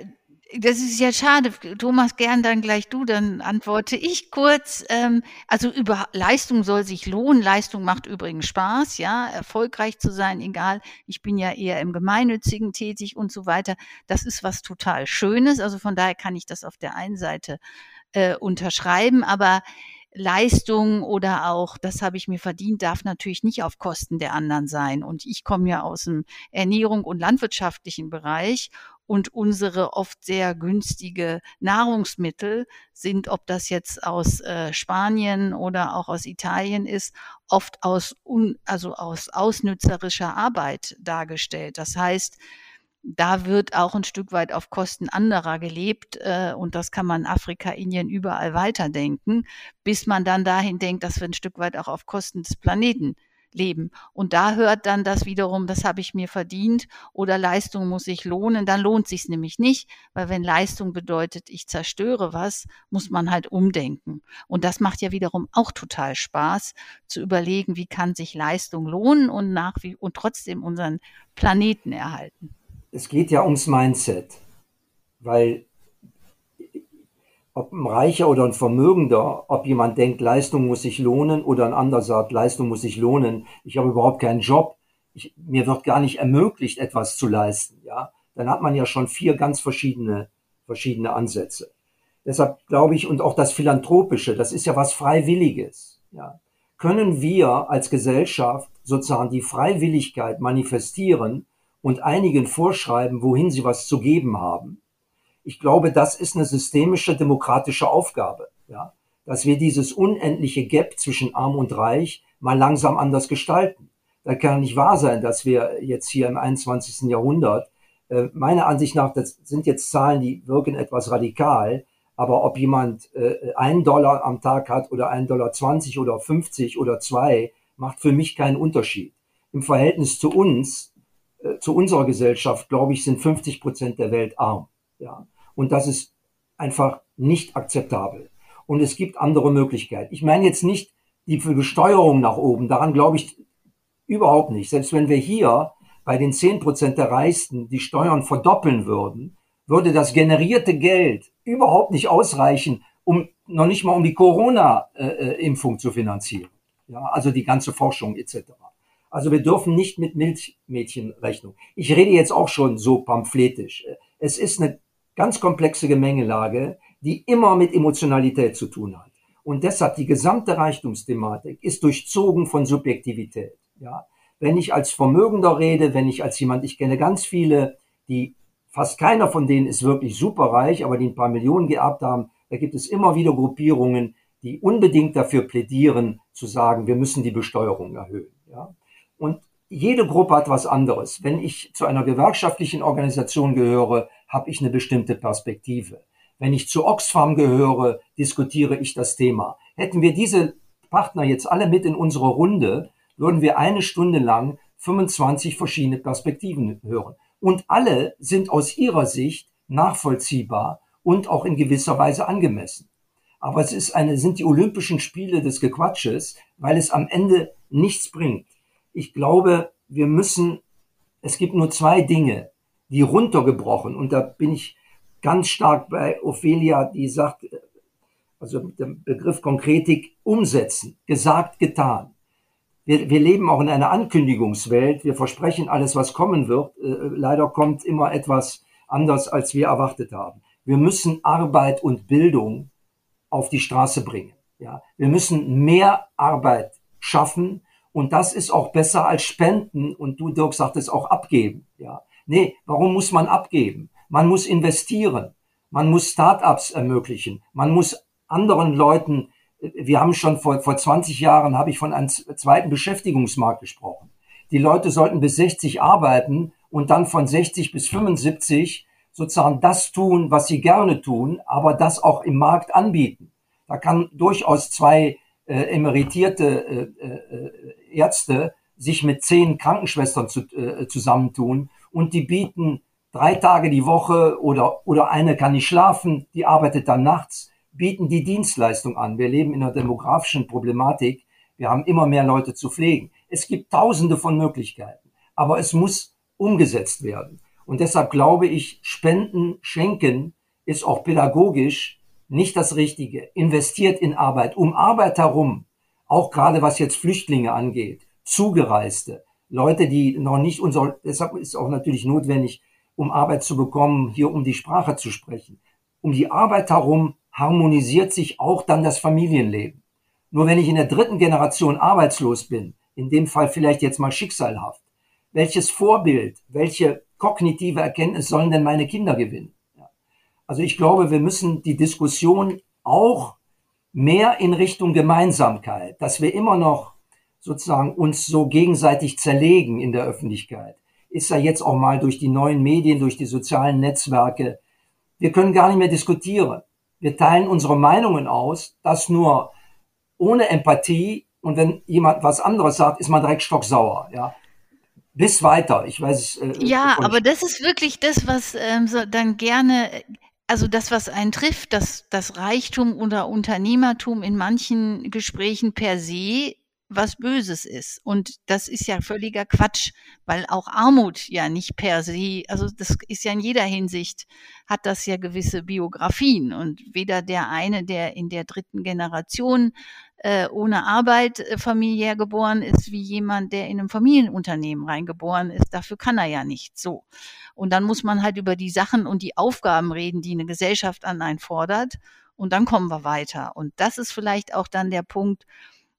das ist ja schade. Thomas, gern dann gleich du, dann antworte ich kurz. Ähm, also über Leistung soll sich lohnen. Leistung macht übrigens Spaß, ja, erfolgreich zu sein, egal. Ich bin ja eher im Gemeinnützigen tätig und so weiter. Das ist was total Schönes. Also von daher kann ich das auf der einen Seite äh, unterschreiben, aber Leistung oder auch, das habe ich mir verdient, darf natürlich nicht auf Kosten der anderen sein. Und ich komme ja aus dem Ernährung und landwirtschaftlichen Bereich und unsere oft sehr günstige Nahrungsmittel sind, ob das jetzt aus äh, Spanien oder auch aus Italien ist, oft aus, un, also aus ausnützerischer Arbeit dargestellt. Das heißt, da wird auch ein Stück weit auf Kosten anderer gelebt äh, und das kann man Afrika, Indien überall weiterdenken, bis man dann dahin denkt, dass wir ein Stück weit auch auf Kosten des Planeten leben. Und da hört dann das wiederum, das habe ich mir verdient oder Leistung muss sich lohnen. Dann lohnt sich nämlich nicht, weil wenn Leistung bedeutet, ich zerstöre was, muss man halt umdenken. Und das macht ja wiederum auch total Spaß, zu überlegen, wie kann sich Leistung lohnen und nach wie und trotzdem unseren Planeten erhalten es geht ja ums Mindset, weil ob ein Reicher oder ein Vermögender, ob jemand denkt, Leistung muss sich lohnen oder ein anderer sagt, Leistung muss sich lohnen, ich habe überhaupt keinen Job, ich, mir wird gar nicht ermöglicht, etwas zu leisten, ja, dann hat man ja schon vier ganz verschiedene, verschiedene Ansätze. Deshalb glaube ich, und auch das Philanthropische, das ist ja was Freiwilliges, ja. Können wir als Gesellschaft sozusagen die Freiwilligkeit manifestieren, und einigen vorschreiben, wohin sie was zu geben haben. Ich glaube, das ist eine systemische demokratische Aufgabe, ja, dass wir dieses unendliche Gap zwischen Arm und Reich mal langsam anders gestalten. Da kann nicht wahr sein, dass wir jetzt hier im 21. Jahrhundert, äh, meiner Ansicht nach, das sind jetzt Zahlen, die wirken etwas radikal, aber ob jemand äh, einen Dollar am Tag hat oder einen Dollar 20 oder 50 oder zwei, macht für mich keinen Unterschied. Im Verhältnis zu uns äh, zu unserer Gesellschaft, glaube ich, sind 50 Prozent der Welt arm. Ja. Und das ist einfach nicht akzeptabel. Und es gibt andere Möglichkeiten. Ich meine jetzt nicht die Besteuerung nach oben. Daran glaube ich überhaupt nicht. Selbst wenn wir hier bei den 10 Prozent der Reichsten die Steuern verdoppeln würden, würde das generierte Geld überhaupt nicht ausreichen, um noch nicht mal um die Corona-Impfung zu finanzieren. Ja, also die ganze Forschung etc. Also wir dürfen nicht mit Milchmädchenrechnung. Ich rede jetzt auch schon so pamphletisch. Es ist eine ganz komplexe Gemengelage, die immer mit Emotionalität zu tun hat. Und deshalb die gesamte Reichtumsthematik ist durchzogen von Subjektivität. Ja, wenn ich als Vermögender rede, wenn ich als jemand, ich kenne ganz viele, die fast keiner von denen ist wirklich superreich, aber die ein paar Millionen geerbt haben, da gibt es immer wieder Gruppierungen, die unbedingt dafür plädieren, zu sagen, wir müssen die Besteuerung erhöhen. Ja? Und jede Gruppe hat was anderes. Wenn ich zu einer gewerkschaftlichen Organisation gehöre, habe ich eine bestimmte Perspektive. Wenn ich zu Oxfam gehöre, diskutiere ich das Thema. Hätten wir diese Partner jetzt alle mit in unsere Runde, würden wir eine Stunde lang 25 verschiedene Perspektiven hören. Und alle sind aus ihrer Sicht nachvollziehbar und auch in gewisser Weise angemessen. Aber es ist eine, sind die Olympischen Spiele des Gequatsches, weil es am Ende nichts bringt ich glaube, wir müssen, es gibt nur zwei Dinge, die runtergebrochen, und da bin ich ganz stark bei Ophelia, die sagt, also der Begriff Konkretik umsetzen, gesagt, getan. Wir, wir leben auch in einer Ankündigungswelt. Wir versprechen alles, was kommen wird. Äh, leider kommt immer etwas anders, als wir erwartet haben. Wir müssen Arbeit und Bildung auf die Straße bringen. Ja, wir müssen mehr Arbeit schaffen und das ist auch besser als Spenden. Und du, Dirk, sagtest auch abgeben. Ja. Nee, warum muss man abgeben? Man muss investieren. Man muss Startups ermöglichen. Man muss anderen Leuten, wir haben schon vor, vor 20 Jahren, habe ich von einem zweiten Beschäftigungsmarkt gesprochen. Die Leute sollten bis 60 arbeiten und dann von 60 bis 75 sozusagen das tun, was sie gerne tun, aber das auch im Markt anbieten. Da kann durchaus zwei äh, emeritierte äh, äh, Ärzte sich mit zehn Krankenschwestern zu, äh, zusammentun und die bieten drei Tage die Woche oder, oder eine kann nicht schlafen, die arbeitet dann nachts, bieten die Dienstleistung an. Wir leben in einer demografischen Problematik. Wir haben immer mehr Leute zu pflegen. Es gibt tausende von Möglichkeiten, aber es muss umgesetzt werden. Und deshalb glaube ich, Spenden, Schenken ist auch pädagogisch nicht das Richtige. Investiert in Arbeit. Um Arbeit herum auch gerade was jetzt Flüchtlinge angeht, Zugereiste, Leute, die noch nicht unser, deshalb ist auch natürlich notwendig, um Arbeit zu bekommen, hier um die Sprache zu sprechen. Um die Arbeit herum harmonisiert sich auch dann das Familienleben. Nur wenn ich in der dritten Generation arbeitslos bin, in dem Fall vielleicht jetzt mal schicksalhaft, welches Vorbild, welche kognitive Erkenntnis sollen denn meine Kinder gewinnen? Also ich glaube, wir müssen die Diskussion auch mehr in Richtung Gemeinsamkeit, dass wir immer noch sozusagen uns so gegenseitig zerlegen in der Öffentlichkeit, ist ja jetzt auch mal durch die neuen Medien, durch die sozialen Netzwerke. Wir können gar nicht mehr diskutieren. Wir teilen unsere Meinungen aus, das nur ohne Empathie. Und wenn jemand was anderes sagt, ist man direkt stocksauer, ja. Bis weiter. Ich weiß es. Äh, ja, aber das ist wirklich das, was ähm, so dann gerne also das, was einen trifft, dass das Reichtum oder Unternehmertum in manchen Gesprächen per se was Böses ist. Und das ist ja völliger Quatsch, weil auch Armut ja nicht per se, also das ist ja in jeder Hinsicht, hat das ja gewisse Biografien. Und weder der eine, der in der dritten Generation äh, ohne Arbeit äh, familiär geboren ist, wie jemand, der in einem Familienunternehmen reingeboren ist. Dafür kann er ja nicht so. Und dann muss man halt über die Sachen und die Aufgaben reden, die eine Gesellschaft an einen fordert. Und dann kommen wir weiter. Und das ist vielleicht auch dann der Punkt,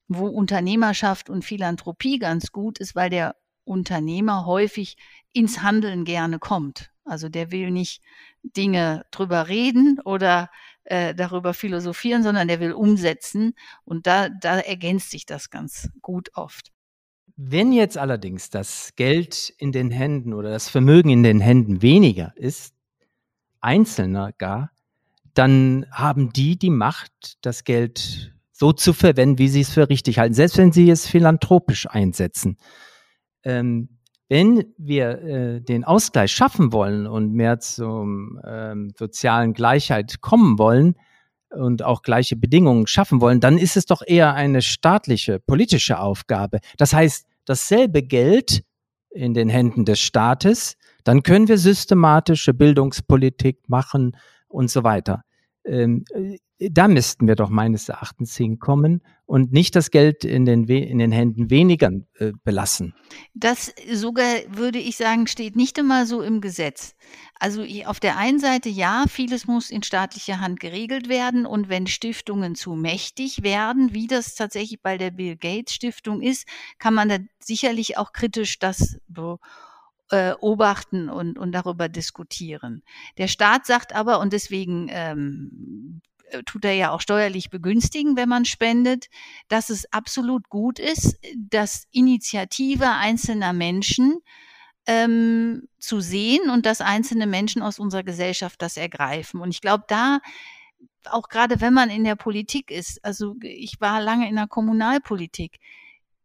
wo Unternehmerschaft und Philanthropie ganz gut ist, weil der Unternehmer häufig ins Handeln gerne kommt. Also der will nicht Dinge drüber reden oder äh, darüber philosophieren, sondern der will umsetzen. Und da, da ergänzt sich das ganz gut oft. Wenn jetzt allerdings das Geld in den Händen oder das Vermögen in den Händen weniger ist, einzelner gar, dann haben die die Macht, das Geld so zu verwenden, wie sie es für richtig halten, selbst wenn sie es philanthropisch einsetzen. Ähm, wenn wir äh, den Ausgleich schaffen wollen und mehr zum ähm, sozialen Gleichheit kommen wollen und auch gleiche Bedingungen schaffen wollen, dann ist es doch eher eine staatliche, politische Aufgabe. Das heißt, dasselbe Geld in den Händen des Staates, dann können wir systematische Bildungspolitik machen und so weiter. Ähm, da müssten wir doch meines Erachtens hinkommen und nicht das Geld in den, in den Händen weniger äh, belassen. Das sogar, würde ich sagen, steht nicht immer so im Gesetz. Also auf der einen Seite ja, vieles muss in staatlicher Hand geregelt werden und wenn Stiftungen zu mächtig werden, wie das tatsächlich bei der Bill Gates Stiftung ist, kann man da sicherlich auch kritisch das beobachten und, und darüber diskutieren. Der Staat sagt aber, und deswegen ähm, äh, tut er ja auch steuerlich begünstigen, wenn man spendet, dass es absolut gut ist, dass Initiative einzelner Menschen ähm, zu sehen und dass einzelne Menschen aus unserer Gesellschaft das ergreifen. Und ich glaube, da auch gerade wenn man in der Politik ist, also ich war lange in der Kommunalpolitik,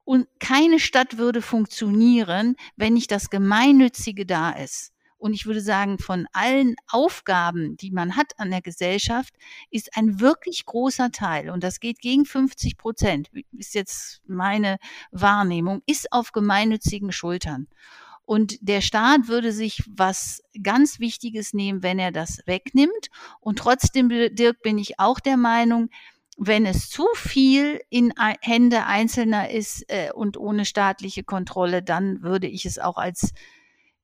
und keine Stadt würde funktionieren, wenn nicht das Gemeinnützige da ist. Und ich würde sagen, von allen Aufgaben, die man hat an der Gesellschaft, ist ein wirklich großer Teil, und das geht gegen 50 Prozent, ist jetzt meine Wahrnehmung, ist auf gemeinnützigen Schultern. Und der Staat würde sich was ganz Wichtiges nehmen, wenn er das wegnimmt. Und trotzdem, Dirk, bin ich auch der Meinung, wenn es zu viel in Hände Einzelner ist äh, und ohne staatliche Kontrolle, dann würde ich es auch als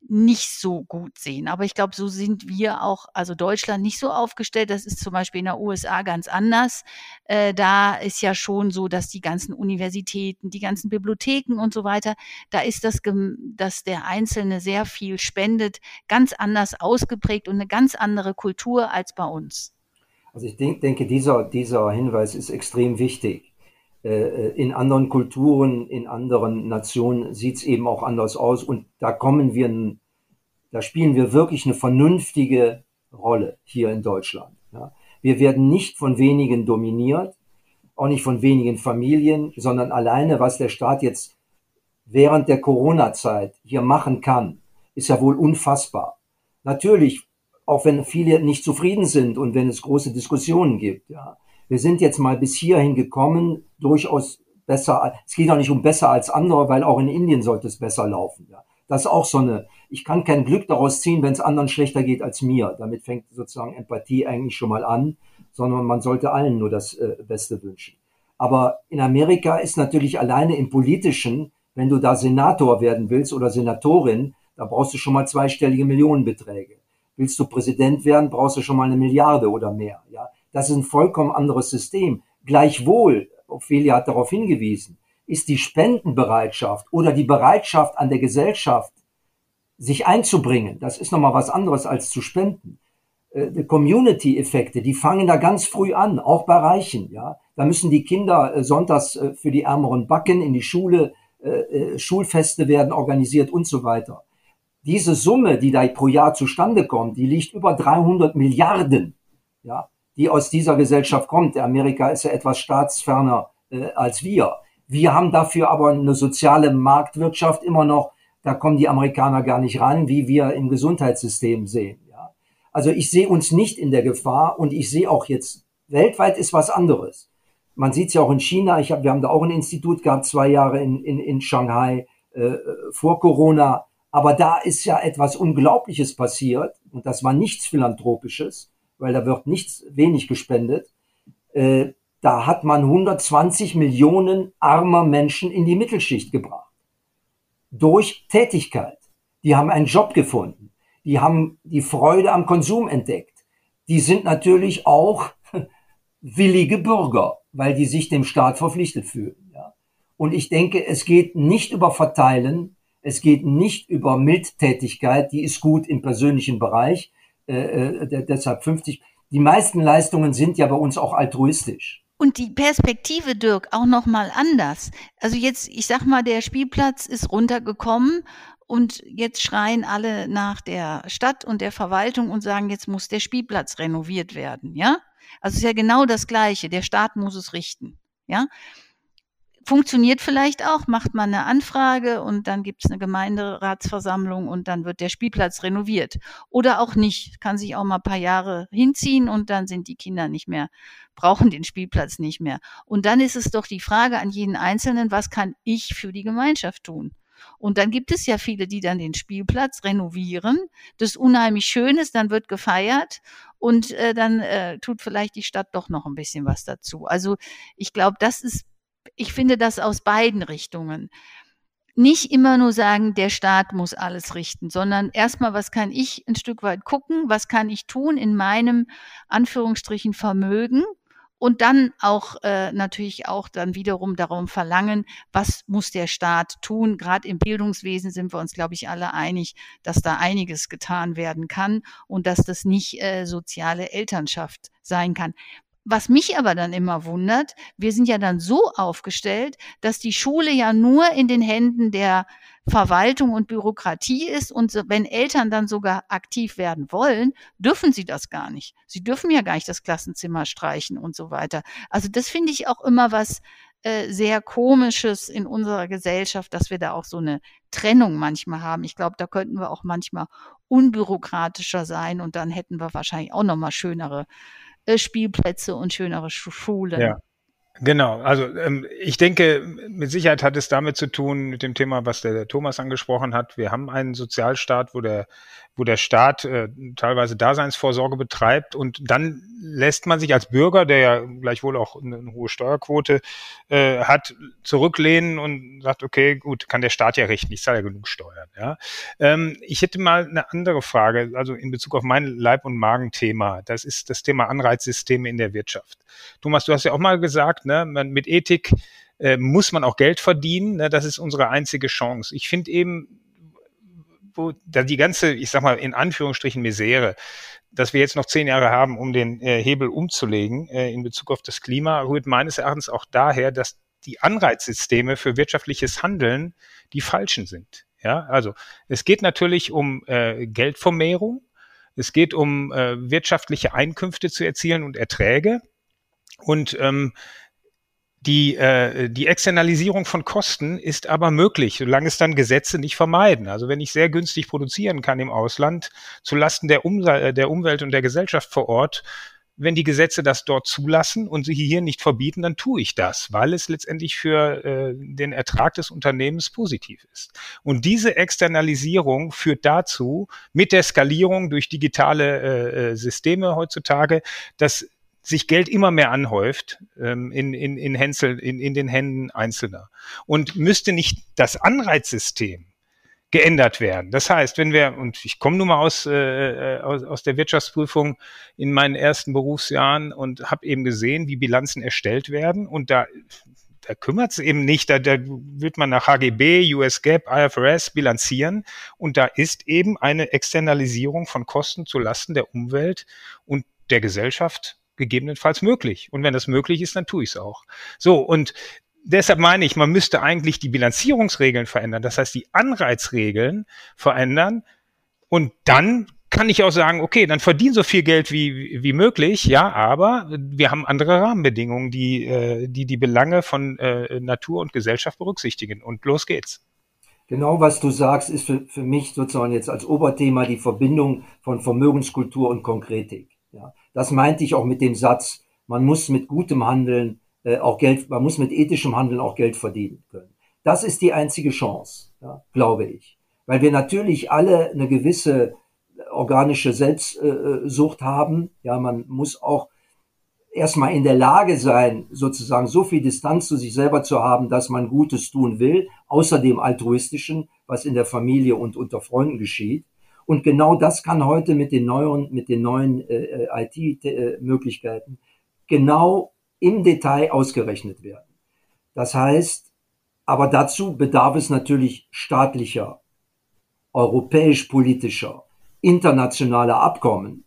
nicht so gut sehen. Aber ich glaube, so sind wir auch, also Deutschland nicht so aufgestellt. Das ist zum Beispiel in der USA ganz anders. Äh, da ist ja schon so, dass die ganzen Universitäten, die ganzen Bibliotheken und so weiter, da ist das, dass der Einzelne sehr viel spendet, ganz anders ausgeprägt und eine ganz andere Kultur als bei uns. Also ich denke, dieser, dieser Hinweis ist extrem wichtig. Äh, in anderen Kulturen, in anderen Nationen sieht es eben auch anders aus und da kommen wir, da spielen wir wirklich eine vernünftige Rolle hier in Deutschland. Ja. Wir werden nicht von wenigen dominiert, auch nicht von wenigen Familien, sondern alleine, was der Staat jetzt während der Corona-Zeit hier machen kann, ist ja wohl unfassbar. Natürlich, auch wenn viele nicht zufrieden sind und wenn es große Diskussionen gibt, ja wir sind jetzt mal bis hierhin gekommen, durchaus besser, es geht auch nicht um besser als andere, weil auch in Indien sollte es besser laufen. Ja. Das ist auch so eine, ich kann kein Glück daraus ziehen, wenn es anderen schlechter geht als mir. Damit fängt sozusagen Empathie eigentlich schon mal an, sondern man sollte allen nur das äh, Beste wünschen. Aber in Amerika ist natürlich alleine im politischen, wenn du da Senator werden willst oder Senatorin, da brauchst du schon mal zweistellige Millionenbeträge. Willst du Präsident werden, brauchst du schon mal eine Milliarde oder mehr. Ja, das ist ein vollkommen anderes System. Gleichwohl, Ophelia hat darauf hingewiesen, ist die Spendenbereitschaft oder die Bereitschaft an der Gesellschaft sich einzubringen, das ist nochmal was anderes als zu spenden. Äh, Community-Effekte, die fangen da ganz früh an, auch bei Reichen, ja. Da müssen die Kinder äh, sonntags äh, für die Ärmeren backen, in die Schule, äh, äh, Schulfeste werden organisiert und so weiter. Diese Summe, die da pro Jahr zustande kommt, die liegt über 300 Milliarden, ja, die aus dieser Gesellschaft kommt. Amerika ist ja etwas staatsferner äh, als wir. Wir haben dafür aber eine soziale Marktwirtschaft immer noch, da kommen die Amerikaner gar nicht ran, wie wir im Gesundheitssystem sehen. Ja. Also ich sehe uns nicht in der Gefahr und ich sehe auch jetzt, weltweit ist was anderes. Man sieht es ja auch in China, ich hab, wir haben da auch ein Institut gehabt, zwei Jahre in, in, in Shanghai äh, vor Corona. Aber da ist ja etwas Unglaubliches passiert und das war nichts Philanthropisches, weil da wird nichts wenig gespendet. Äh, da hat man 120 Millionen armer Menschen in die Mittelschicht gebracht. Durch Tätigkeit. Die haben einen Job gefunden. Die haben die Freude am Konsum entdeckt. Die sind natürlich auch [LAUGHS] willige Bürger, weil die sich dem Staat verpflichtet fühlen. Ja. Und ich denke, es geht nicht über Verteilen, es geht nicht über Mildtätigkeit, die ist gut im persönlichen Bereich, äh, äh, deshalb 50. Die meisten Leistungen sind ja bei uns auch altruistisch. Und die Perspektive, Dirk, auch nochmal anders. Also jetzt, ich sag mal, der Spielplatz ist runtergekommen und jetzt schreien alle nach der Stadt und der Verwaltung und sagen, jetzt muss der Spielplatz renoviert werden, ja? Also es ist ja genau das Gleiche. Der Staat muss es richten, ja? Funktioniert vielleicht auch, macht man eine Anfrage und dann gibt es eine Gemeinderatsversammlung und dann wird der Spielplatz renoviert. Oder auch nicht, kann sich auch mal ein paar Jahre hinziehen und dann sind die Kinder nicht mehr, brauchen den Spielplatz nicht mehr. Und dann ist es doch die Frage an jeden Einzelnen, was kann ich für die Gemeinschaft tun? Und dann gibt es ja viele, die dann den Spielplatz renovieren. Das ist unheimlich Schönes, dann wird gefeiert und äh, dann äh, tut vielleicht die Stadt doch noch ein bisschen was dazu. Also ich glaube, das ist ich finde das aus beiden Richtungen. Nicht immer nur sagen, der Staat muss alles richten, sondern erstmal, was kann ich ein Stück weit gucken, was kann ich tun in meinem Anführungsstrichen Vermögen und dann auch äh, natürlich auch dann wiederum darum verlangen, was muss der Staat tun. Gerade im Bildungswesen sind wir uns, glaube ich, alle einig, dass da einiges getan werden kann und dass das nicht äh, soziale Elternschaft sein kann. Was mich aber dann immer wundert, wir sind ja dann so aufgestellt, dass die Schule ja nur in den Händen der Verwaltung und Bürokratie ist und wenn Eltern dann sogar aktiv werden wollen, dürfen sie das gar nicht. Sie dürfen ja gar nicht das Klassenzimmer streichen und so weiter. Also das finde ich auch immer was äh, sehr komisches in unserer Gesellschaft, dass wir da auch so eine Trennung manchmal haben. Ich glaube, da könnten wir auch manchmal unbürokratischer sein und dann hätten wir wahrscheinlich auch noch mal schönere Spielplätze und schönere Schulen. Ja. Genau, also ähm, ich denke, mit Sicherheit hat es damit zu tun, mit dem Thema, was der, der Thomas angesprochen hat. Wir haben einen Sozialstaat, wo der wo der Staat äh, teilweise Daseinsvorsorge betreibt und dann lässt man sich als Bürger, der ja gleichwohl auch eine, eine hohe Steuerquote äh, hat, zurücklehnen und sagt, okay, gut, kann der Staat ja richten, ich zahle ja genug Steuern. Ja? Ähm, ich hätte mal eine andere Frage, also in Bezug auf mein Leib- und Magenthema. Das ist das Thema Anreizsysteme in der Wirtschaft. Thomas, du hast ja auch mal gesagt, ne, man, mit Ethik äh, muss man auch Geld verdienen. Ne? Das ist unsere einzige Chance. Ich finde eben, wo da die ganze, ich sag mal, in Anführungsstrichen Misere, dass wir jetzt noch zehn Jahre haben, um den äh, Hebel umzulegen äh, in Bezug auf das Klima, rührt meines Erachtens auch daher, dass die Anreizsysteme für wirtschaftliches Handeln die falschen sind. Ja, also es geht natürlich um äh, Geldvermehrung, es geht um äh, wirtschaftliche Einkünfte zu erzielen und Erträge. Und ähm, die, äh, die Externalisierung von Kosten ist aber möglich, solange es dann Gesetze nicht vermeiden. Also wenn ich sehr günstig produzieren kann im Ausland, zulasten der, um der Umwelt und der Gesellschaft vor Ort, wenn die Gesetze das dort zulassen und sie hier nicht verbieten, dann tue ich das, weil es letztendlich für äh, den Ertrag des Unternehmens positiv ist. Und diese Externalisierung führt dazu, mit der Skalierung durch digitale äh, äh Systeme heutzutage, dass sich Geld immer mehr anhäuft ähm, in, in, in, Hänsel, in, in den Händen Einzelner. Und müsste nicht das Anreizsystem geändert werden. Das heißt, wenn wir, und ich komme nun mal aus, äh, aus, aus der Wirtschaftsprüfung in meinen ersten Berufsjahren und habe eben gesehen, wie Bilanzen erstellt werden und da da kümmert es eben nicht, da, da wird man nach HGB, US GAAP, IFRS bilanzieren und da ist eben eine Externalisierung von Kosten zu Lasten der Umwelt und der Gesellschaft gegebenenfalls möglich. Und wenn das möglich ist, dann tue ich es auch. So, und deshalb meine ich, man müsste eigentlich die Bilanzierungsregeln verändern, das heißt die Anreizregeln verändern und dann kann ich auch sagen, okay, dann verdien so viel Geld wie, wie möglich, ja, aber wir haben andere Rahmenbedingungen, die äh, die, die Belange von äh, Natur und Gesellschaft berücksichtigen. Und los geht's. Genau, was du sagst, ist für, für mich sozusagen jetzt als Oberthema die Verbindung von Vermögenskultur und Konkretik. Ja, das meinte ich auch mit dem Satz, man muss mit gutem Handeln äh, auch Geld, man muss mit ethischem Handeln auch Geld verdienen können. Das ist die einzige Chance, ja, glaube ich. Weil wir natürlich alle eine gewisse organische Selbstsucht haben. Ja, man muss auch erstmal in der Lage sein, sozusagen so viel Distanz zu sich selber zu haben, dass man Gutes tun will, außer dem altruistischen, was in der Familie und unter Freunden geschieht. Und genau das kann heute mit den neuen, mit den neuen äh, äh IT-Möglichkeiten genau im Detail ausgerechnet werden. Das heißt, aber dazu bedarf es natürlich staatlicher, europäisch-politischer, internationaler Abkommen.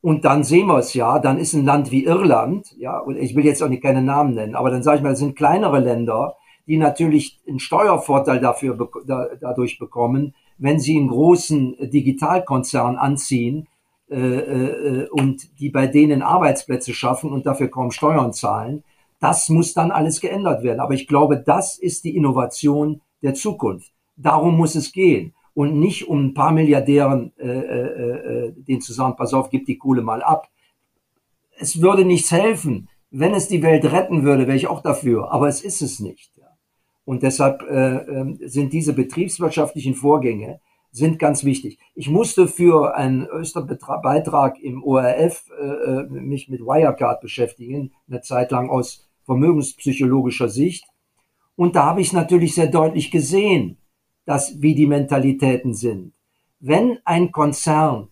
Und dann sehen wir es ja, dann ist ein Land wie Irland, ja, und ich will jetzt auch nicht keine Namen nennen, aber dann sage ich mal, es sind kleinere Länder, die natürlich einen Steuervorteil dafür da, dadurch bekommen, wenn sie einen großen Digitalkonzern anziehen äh, äh, und die bei denen Arbeitsplätze schaffen und dafür kaum Steuern zahlen. Das muss dann alles geändert werden. Aber ich glaube, das ist die Innovation der Zukunft. Darum muss es gehen und nicht um ein paar Milliardären äh, äh, äh, den zu sagen, pass auf, gib die Kohle mal ab. Es würde nichts helfen. Wenn es die Welt retten würde, wäre ich auch dafür, aber es ist es nicht. Und deshalb äh, ähm, sind diese betriebswirtschaftlichen Vorgänge sind ganz wichtig. Ich musste für einen Österbeitrag im ORF äh, äh, mich mit Wirecard beschäftigen, eine Zeit lang aus vermögenspsychologischer Sicht. Und da habe ich natürlich sehr deutlich gesehen, dass, wie die Mentalitäten sind. Wenn ein Konzern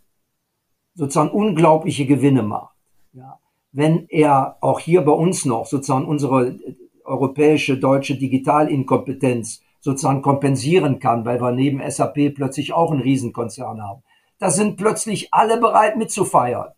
sozusagen unglaubliche Gewinne macht, ja, wenn er auch hier bei uns noch sozusagen unsere europäische, deutsche Digitalinkompetenz sozusagen kompensieren kann, weil wir neben SAP plötzlich auch einen Riesenkonzern haben. Da sind plötzlich alle bereit mitzufeiern.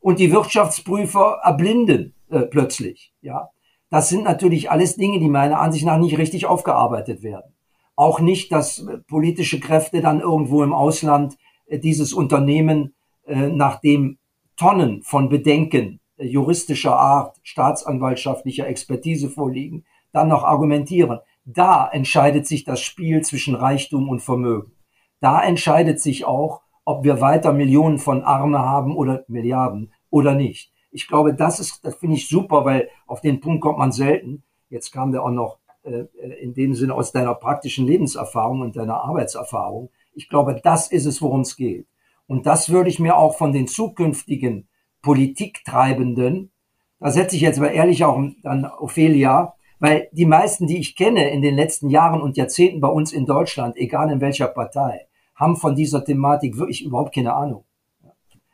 Und die Wirtschaftsprüfer erblinden äh, plötzlich. Ja, Das sind natürlich alles Dinge, die meiner Ansicht nach nicht richtig aufgearbeitet werden. Auch nicht, dass politische Kräfte dann irgendwo im Ausland äh, dieses Unternehmen, äh, nachdem Tonnen von Bedenken äh, juristischer Art, staatsanwaltschaftlicher Expertise vorliegen, dann noch argumentieren. Da entscheidet sich das Spiel zwischen Reichtum und Vermögen. Da entscheidet sich auch, ob wir weiter Millionen von Arme haben oder Milliarden oder nicht. Ich glaube, das ist, das finde ich super, weil auf den Punkt kommt man selten. Jetzt kam der auch noch äh, in dem Sinne aus deiner praktischen Lebenserfahrung und deiner Arbeitserfahrung. Ich glaube, das ist es, worum es geht. Und das würde ich mir auch von den zukünftigen Politiktreibenden, da setze ich jetzt aber ehrlich auch an Ophelia, weil die meisten, die ich kenne in den letzten Jahren und Jahrzehnten bei uns in Deutschland, egal in welcher Partei, haben von dieser Thematik wirklich überhaupt keine Ahnung.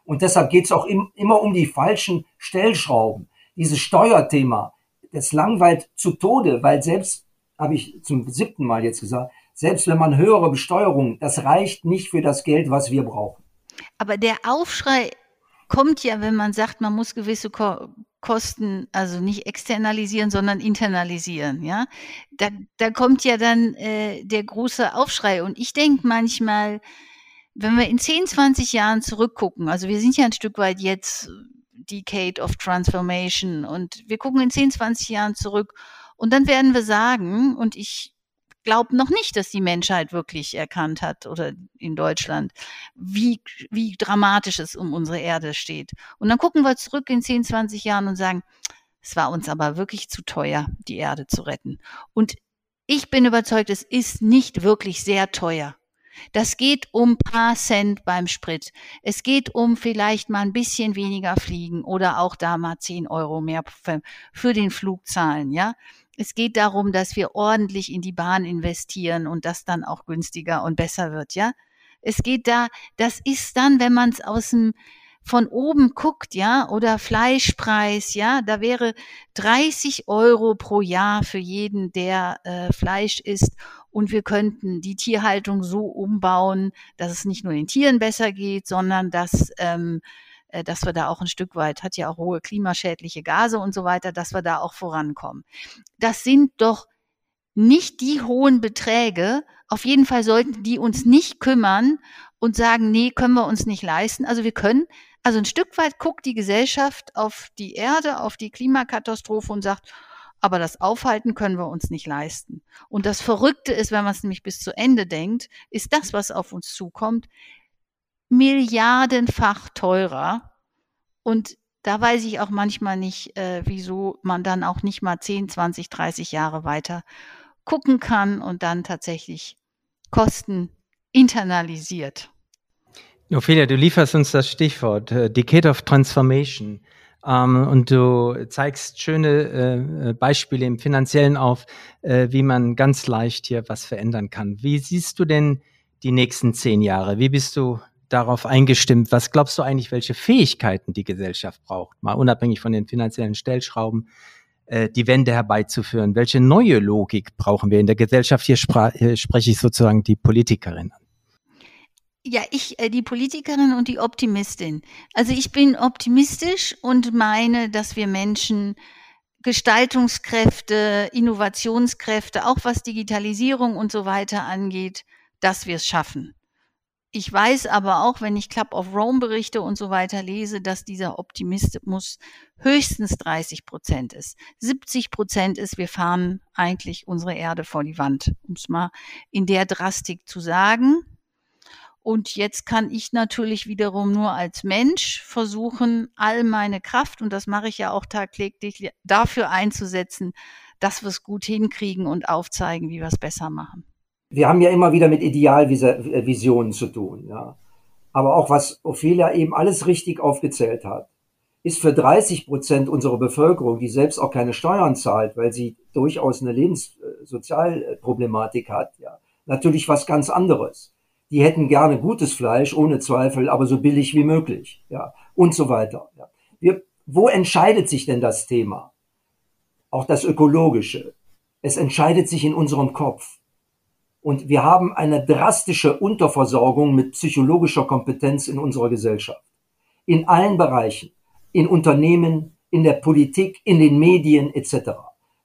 Und deshalb geht es auch im, immer um die falschen Stellschrauben. Dieses Steuerthema, das langweilt zu Tode, weil selbst, habe ich zum siebten Mal jetzt gesagt, selbst wenn man höhere Besteuerung, das reicht nicht für das Geld, was wir brauchen. Aber der Aufschrei kommt ja, wenn man sagt, man muss gewisse Ko Kosten, also nicht externalisieren, sondern internalisieren, ja. Da, da kommt ja dann äh, der große Aufschrei. Und ich denke manchmal, wenn wir in 10, 20 Jahren zurückgucken, also wir sind ja ein Stück weit jetzt Decade of Transformation. Und wir gucken in 10, 20 Jahren zurück und dann werden wir sagen, und ich glaube noch nicht, dass die Menschheit wirklich erkannt hat oder in Deutschland, wie, wie dramatisch es um unsere Erde steht. Und dann gucken wir zurück in 10, 20 Jahren und sagen, es war uns aber wirklich zu teuer, die Erde zu retten. Und ich bin überzeugt, es ist nicht wirklich sehr teuer. Das geht um paar Cent beim Sprit. Es geht um vielleicht mal ein bisschen weniger fliegen oder auch da mal zehn Euro mehr für, für den Flug zahlen, ja. Es geht darum, dass wir ordentlich in die Bahn investieren und das dann auch günstiger und besser wird, ja. Es geht da, das ist dann, wenn man es aus dem von oben guckt, ja, oder Fleischpreis, ja, da wäre 30 Euro pro Jahr für jeden, der äh, Fleisch isst. Und wir könnten die Tierhaltung so umbauen, dass es nicht nur den Tieren besser geht, sondern dass, ähm, äh, dass wir da auch ein Stück weit, hat ja auch hohe klimaschädliche Gase und so weiter, dass wir da auch vorankommen. Das sind doch nicht die hohen Beträge. Auf jeden Fall sollten die uns nicht kümmern und sagen, nee, können wir uns nicht leisten. Also wir können also ein Stück weit guckt die Gesellschaft auf die Erde, auf die Klimakatastrophe und sagt, aber das Aufhalten können wir uns nicht leisten. Und das Verrückte ist, wenn man es nämlich bis zu Ende denkt, ist das, was auf uns zukommt, milliardenfach teurer. Und da weiß ich auch manchmal nicht, äh, wieso man dann auch nicht mal 10, 20, 30 Jahre weiter gucken kann und dann tatsächlich Kosten internalisiert. Ophelia, du lieferst uns das Stichwort äh, Decade of Transformation ähm, und du zeigst schöne äh, Beispiele im Finanziellen auf, äh, wie man ganz leicht hier was verändern kann. Wie siehst du denn die nächsten zehn Jahre? Wie bist du darauf eingestimmt? Was glaubst du eigentlich, welche Fähigkeiten die Gesellschaft braucht, mal unabhängig von den finanziellen Stellschrauben, äh, die Wende herbeizuführen? Welche neue Logik brauchen wir in der Gesellschaft? Hier, hier spreche ich sozusagen die Politikerin an. Ja, ich, äh, die Politikerin und die Optimistin. Also ich bin optimistisch und meine, dass wir Menschen Gestaltungskräfte, Innovationskräfte, auch was Digitalisierung und so weiter angeht, dass wir es schaffen. Ich weiß aber auch, wenn ich Club of Rome Berichte und so weiter lese, dass dieser Optimismus höchstens 30 Prozent ist. 70 Prozent ist, wir fahren eigentlich unsere Erde vor die Wand, um es mal in der Drastik zu sagen. Und jetzt kann ich natürlich wiederum nur als Mensch versuchen, all meine Kraft, und das mache ich ja auch tagtäglich, dafür einzusetzen, dass wir es gut hinkriegen und aufzeigen, wie wir es besser machen. Wir haben ja immer wieder mit Idealvisionen zu tun, ja. Aber auch was Ophelia eben alles richtig aufgezählt hat, ist für 30 Prozent unserer Bevölkerung, die selbst auch keine Steuern zahlt, weil sie durchaus eine Lebenssozialproblematik hat, ja, natürlich was ganz anderes die hätten gerne gutes Fleisch, ohne Zweifel, aber so billig wie möglich, ja, und so weiter. Ja. Wir, wo entscheidet sich denn das Thema? Auch das Ökologische. Es entscheidet sich in unserem Kopf. Und wir haben eine drastische Unterversorgung mit psychologischer Kompetenz in unserer Gesellschaft. In allen Bereichen. In Unternehmen, in der Politik, in den Medien etc.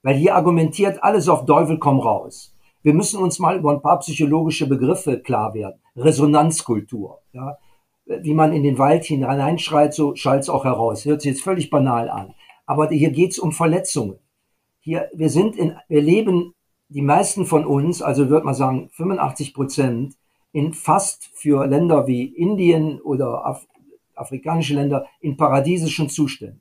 Weil hier argumentiert alles auf Teufel komm raus. Wir müssen uns mal über ein paar psychologische Begriffe klar werden. Resonanzkultur. Ja? Wie man in den Wald hineinschreit, so schallt es auch heraus. Hört sich jetzt völlig banal an. Aber hier geht es um Verletzungen. Hier, wir sind in, wir leben, die meisten von uns, also würde man sagen 85 Prozent, in fast für Länder wie Indien oder Af afrikanische Länder in paradiesischen Zuständen.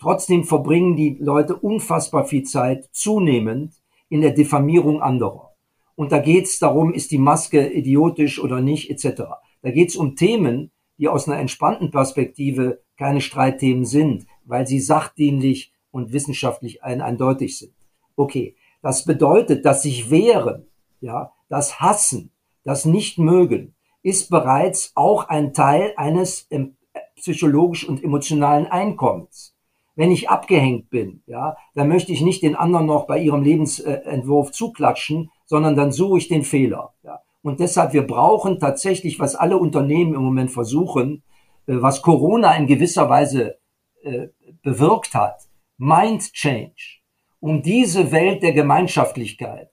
Trotzdem verbringen die Leute unfassbar viel Zeit zunehmend in der Diffamierung anderer. Und da geht es darum, ist die Maske idiotisch oder nicht, etc. Da geht es um Themen, die aus einer entspannten Perspektive keine Streitthemen sind, weil sie sachdienlich und wissenschaftlich ein eindeutig sind. Okay, das bedeutet, dass sich wehren, ja, das Hassen, das Nicht-Mögen, ist bereits auch ein Teil eines ähm, psychologisch und emotionalen Einkommens. Wenn ich abgehängt bin, ja, dann möchte ich nicht den anderen noch bei ihrem Lebensentwurf zuklatschen, sondern dann suche ich den Fehler. Ja. Und deshalb, wir brauchen tatsächlich, was alle Unternehmen im Moment versuchen, äh, was Corona in gewisser Weise äh, bewirkt hat, Mind Change. Um diese Welt der Gemeinschaftlichkeit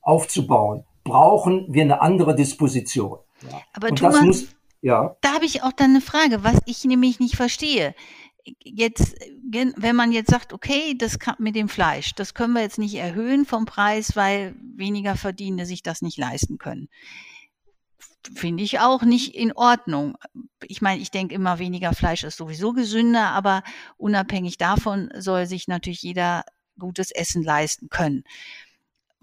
aufzubauen, brauchen wir eine andere Disposition. Ja. Aber Und Thomas, muss, ja. da habe ich auch dann eine Frage, was ich nämlich nicht verstehe jetzt, wenn man jetzt sagt, okay, das kann mit dem Fleisch, das können wir jetzt nicht erhöhen vom Preis, weil weniger Verdienende sich das nicht leisten können. Finde ich auch nicht in Ordnung. Ich meine, ich denke immer, weniger Fleisch ist sowieso gesünder, aber unabhängig davon soll sich natürlich jeder gutes Essen leisten können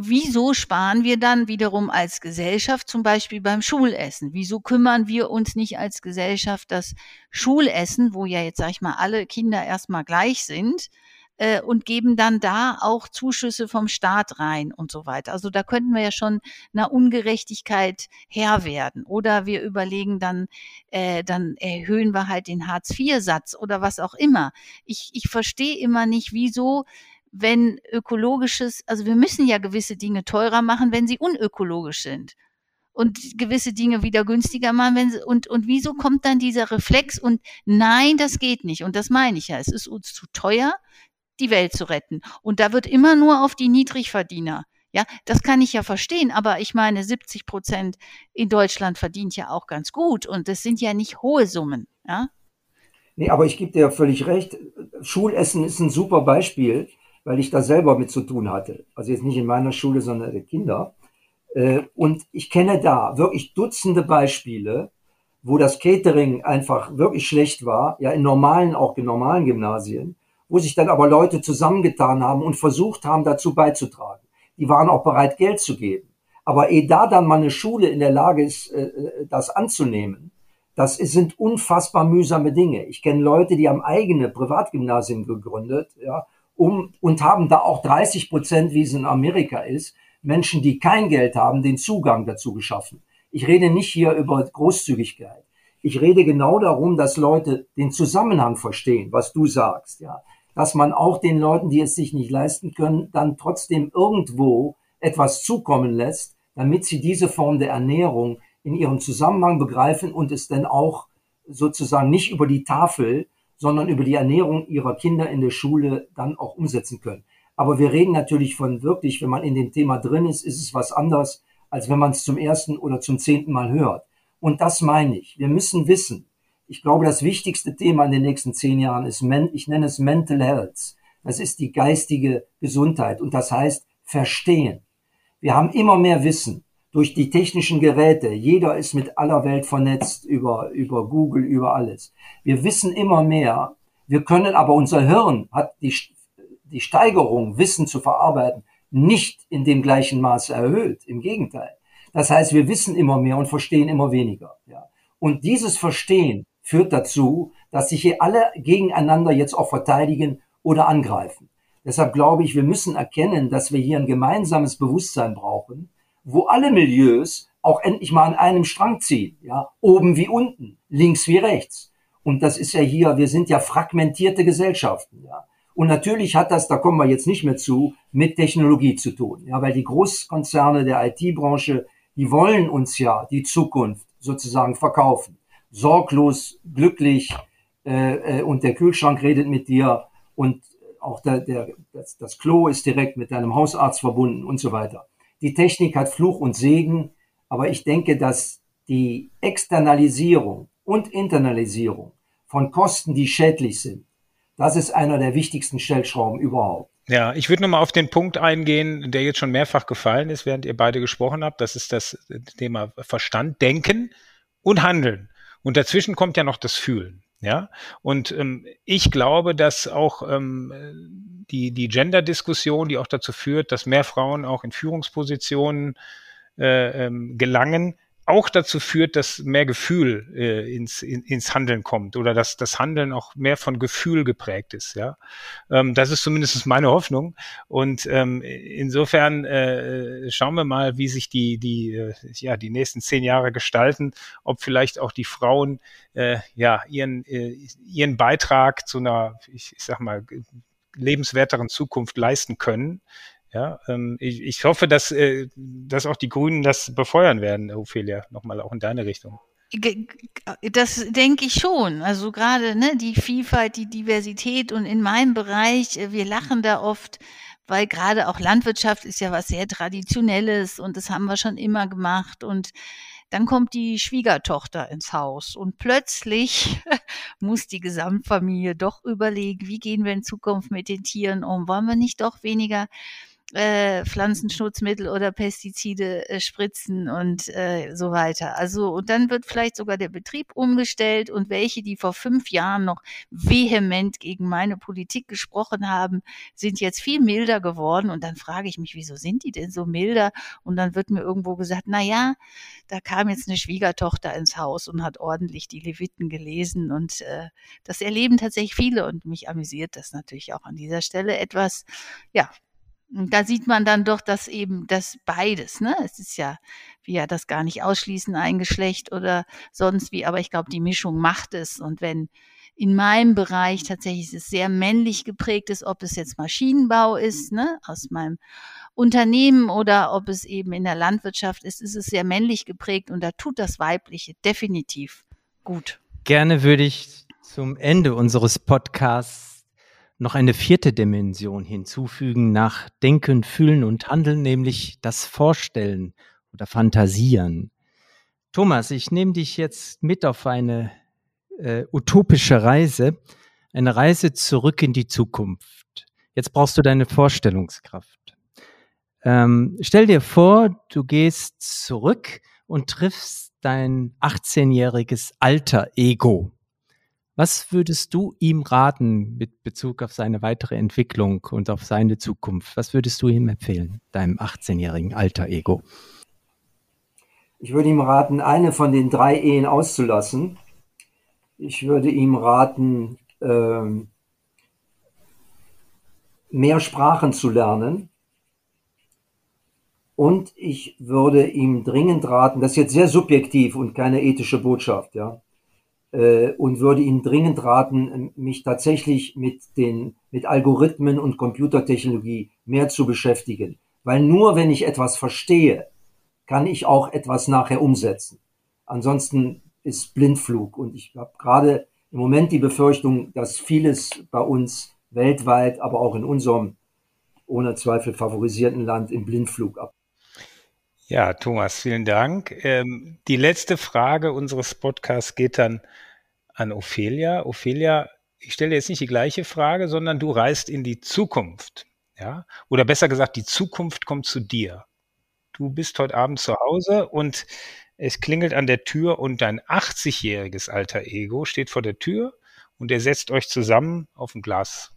wieso sparen wir dann wiederum als Gesellschaft zum Beispiel beim Schulessen? Wieso kümmern wir uns nicht als Gesellschaft das Schulessen, wo ja jetzt, sag ich mal, alle Kinder erstmal gleich sind, äh, und geben dann da auch Zuschüsse vom Staat rein und so weiter. Also da könnten wir ja schon einer Ungerechtigkeit Herr werden. Oder wir überlegen dann, äh, dann erhöhen wir halt den Hartz-IV-Satz oder was auch immer. Ich, ich verstehe immer nicht, wieso wenn ökologisches, also wir müssen ja gewisse Dinge teurer machen, wenn sie unökologisch sind und gewisse Dinge wieder günstiger machen. Wenn sie, und, und wieso kommt dann dieser Reflex und nein, das geht nicht. Und das meine ich ja. Es ist uns zu teuer, die Welt zu retten. Und da wird immer nur auf die Niedrigverdiener. Ja, das kann ich ja verstehen, aber ich meine, 70 Prozent in Deutschland verdient ja auch ganz gut und das sind ja nicht hohe Summen. Ja? Nee, aber ich gebe dir völlig recht. Schulessen ist ein super Beispiel, weil ich da selber mit zu tun hatte. Also jetzt nicht in meiner Schule, sondern der Kinder. Äh, und ich kenne da wirklich Dutzende Beispiele, wo das Catering einfach wirklich schlecht war, ja in normalen, auch in normalen Gymnasien, wo sich dann aber Leute zusammengetan haben und versucht haben, dazu beizutragen. Die waren auch bereit, Geld zu geben. Aber ehe da dann mal eine Schule in der Lage ist, äh, äh, das anzunehmen, das sind unfassbar mühsame Dinge. Ich kenne Leute, die haben eigene Privatgymnasien gegründet, ja, um, und haben da auch 30 Prozent, wie es in Amerika ist, Menschen, die kein Geld haben, den Zugang dazu geschaffen. Ich rede nicht hier über Großzügigkeit. Ich rede genau darum, dass Leute den Zusammenhang verstehen, was du sagst, ja. Dass man auch den Leuten, die es sich nicht leisten können, dann trotzdem irgendwo etwas zukommen lässt, damit sie diese Form der Ernährung in ihrem Zusammenhang begreifen und es dann auch sozusagen nicht über die Tafel, sondern über die Ernährung ihrer Kinder in der Schule dann auch umsetzen können. Aber wir reden natürlich von wirklich, wenn man in dem Thema drin ist, ist es was anderes, als wenn man es zum ersten oder zum zehnten Mal hört. Und das meine ich. Wir müssen wissen. Ich glaube, das wichtigste Thema in den nächsten zehn Jahren ist, ich nenne es Mental Health. Das ist die geistige Gesundheit. Und das heißt verstehen. Wir haben immer mehr Wissen durch die technischen Geräte. Jeder ist mit aller Welt vernetzt über, über Google, über alles. Wir wissen immer mehr. Wir können aber unser Hirn hat die die Steigerung, Wissen zu verarbeiten, nicht in dem gleichen Maße erhöht. Im Gegenteil. Das heißt, wir wissen immer mehr und verstehen immer weniger. Ja. Und dieses Verstehen führt dazu, dass sich hier alle gegeneinander jetzt auch verteidigen oder angreifen. Deshalb glaube ich, wir müssen erkennen, dass wir hier ein gemeinsames Bewusstsein brauchen, wo alle Milieus auch endlich mal an einem Strang ziehen, ja, oben wie unten, links wie rechts. Und das ist ja hier, wir sind ja fragmentierte Gesellschaften, ja. Und natürlich hat das, da kommen wir jetzt nicht mehr zu, mit Technologie zu tun. Ja, weil die Großkonzerne der IT-Branche, die wollen uns ja die Zukunft sozusagen verkaufen. Sorglos, glücklich, äh, äh, und der Kühlschrank redet mit dir und auch der, der, das, das Klo ist direkt mit deinem Hausarzt verbunden und so weiter. Die Technik hat Fluch und Segen, aber ich denke, dass die Externalisierung und Internalisierung von Kosten, die schädlich sind, das ist einer der wichtigsten Stellschrauben überhaupt. Ja, ich würde nochmal auf den Punkt eingehen, der jetzt schon mehrfach gefallen ist, während ihr beide gesprochen habt. Das ist das Thema Verstand, Denken und Handeln. Und dazwischen kommt ja noch das Fühlen. Ja, und ähm, ich glaube, dass auch ähm, die, die Gender-Diskussion, die auch dazu führt, dass mehr Frauen auch in Führungspositionen äh, ähm, gelangen, auch dazu führt, dass mehr Gefühl äh, ins, in, ins Handeln kommt oder dass das Handeln auch mehr von Gefühl geprägt ist. Ja, ähm, das ist zumindest meine Hoffnung. Und ähm, insofern äh, schauen wir mal, wie sich die die äh, ja die nächsten zehn Jahre gestalten, ob vielleicht auch die Frauen äh, ja ihren äh, ihren Beitrag zu einer ich, ich sag mal lebenswerteren Zukunft leisten können. Ja, ähm, ich, ich hoffe, dass, äh, dass auch die Grünen das befeuern werden, Ophelia, nochmal auch in deine Richtung. Das denke ich schon. Also gerade ne, die Vielfalt, die Diversität und in meinem Bereich, äh, wir lachen da oft, weil gerade auch Landwirtschaft ist ja was sehr Traditionelles und das haben wir schon immer gemacht und dann kommt die Schwiegertochter ins Haus und plötzlich [LAUGHS] muss die Gesamtfamilie doch überlegen, wie gehen wir in Zukunft mit den Tieren um? Wollen wir nicht doch weniger äh, Pflanzenschutzmittel oder Pestizide äh, spritzen und äh, so weiter. Also und dann wird vielleicht sogar der Betrieb umgestellt und welche, die vor fünf Jahren noch vehement gegen meine Politik gesprochen haben, sind jetzt viel milder geworden und dann frage ich mich, wieso sind die denn so milder? Und dann wird mir irgendwo gesagt, na ja, da kam jetzt eine Schwiegertochter ins Haus und hat ordentlich die Leviten gelesen und äh, das erleben tatsächlich viele und mich amüsiert das natürlich auch an dieser Stelle etwas, ja, da sieht man dann doch, dass eben das beides, ne? Es ist ja, wie ja das gar nicht ausschließen, ein Geschlecht oder sonst wie, aber ich glaube, die Mischung macht es. Und wenn in meinem Bereich tatsächlich es sehr männlich geprägt ist, ob es jetzt Maschinenbau ist, ne, aus meinem Unternehmen oder ob es eben in der Landwirtschaft ist, ist es sehr männlich geprägt und da tut das Weibliche definitiv gut. Gerne würde ich zum Ende unseres Podcasts noch eine vierte Dimension hinzufügen nach Denken, Fühlen und Handeln, nämlich das Vorstellen oder Fantasieren. Thomas, ich nehme dich jetzt mit auf eine äh, utopische Reise, eine Reise zurück in die Zukunft. Jetzt brauchst du deine Vorstellungskraft. Ähm, stell dir vor, du gehst zurück und triffst dein 18-jähriges alter Ego. Was würdest du ihm raten mit Bezug auf seine weitere Entwicklung und auf seine Zukunft? Was würdest du ihm empfehlen, deinem 18-jährigen alter Ego? Ich würde ihm raten, eine von den drei Ehen auszulassen. Ich würde ihm raten, ähm, mehr Sprachen zu lernen. Und ich würde ihm dringend raten, das ist jetzt sehr subjektiv und keine ethische Botschaft, ja und würde Ihnen dringend raten, mich tatsächlich mit den mit Algorithmen und Computertechnologie mehr zu beschäftigen, weil nur wenn ich etwas verstehe, kann ich auch etwas nachher umsetzen. Ansonsten ist Blindflug und ich habe gerade im Moment die Befürchtung, dass vieles bei uns weltweit, aber auch in unserem ohne Zweifel favorisierten Land im Blindflug ab. Ja, Thomas, vielen Dank. Ähm, die letzte Frage unseres Podcasts geht dann an Ophelia. Ophelia, ich stelle jetzt nicht die gleiche Frage, sondern du reist in die Zukunft. Ja? Oder besser gesagt, die Zukunft kommt zu dir. Du bist heute Abend zu Hause und es klingelt an der Tür und dein 80-jähriges alter Ego steht vor der Tür und er setzt euch zusammen auf ein Glas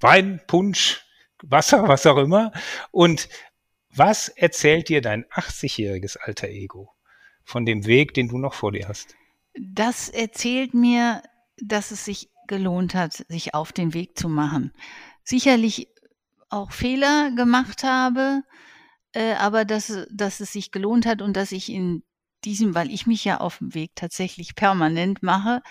Wein, Punsch, Wasser, was auch immer und was erzählt dir dein 80-jähriges alter Ego von dem Weg, den du noch vor dir hast? Das erzählt mir, dass es sich gelohnt hat, sich auf den Weg zu machen. Sicherlich auch Fehler gemacht habe, äh, aber dass, dass es sich gelohnt hat und dass ich in diesem, weil ich mich ja auf dem Weg tatsächlich permanent mache,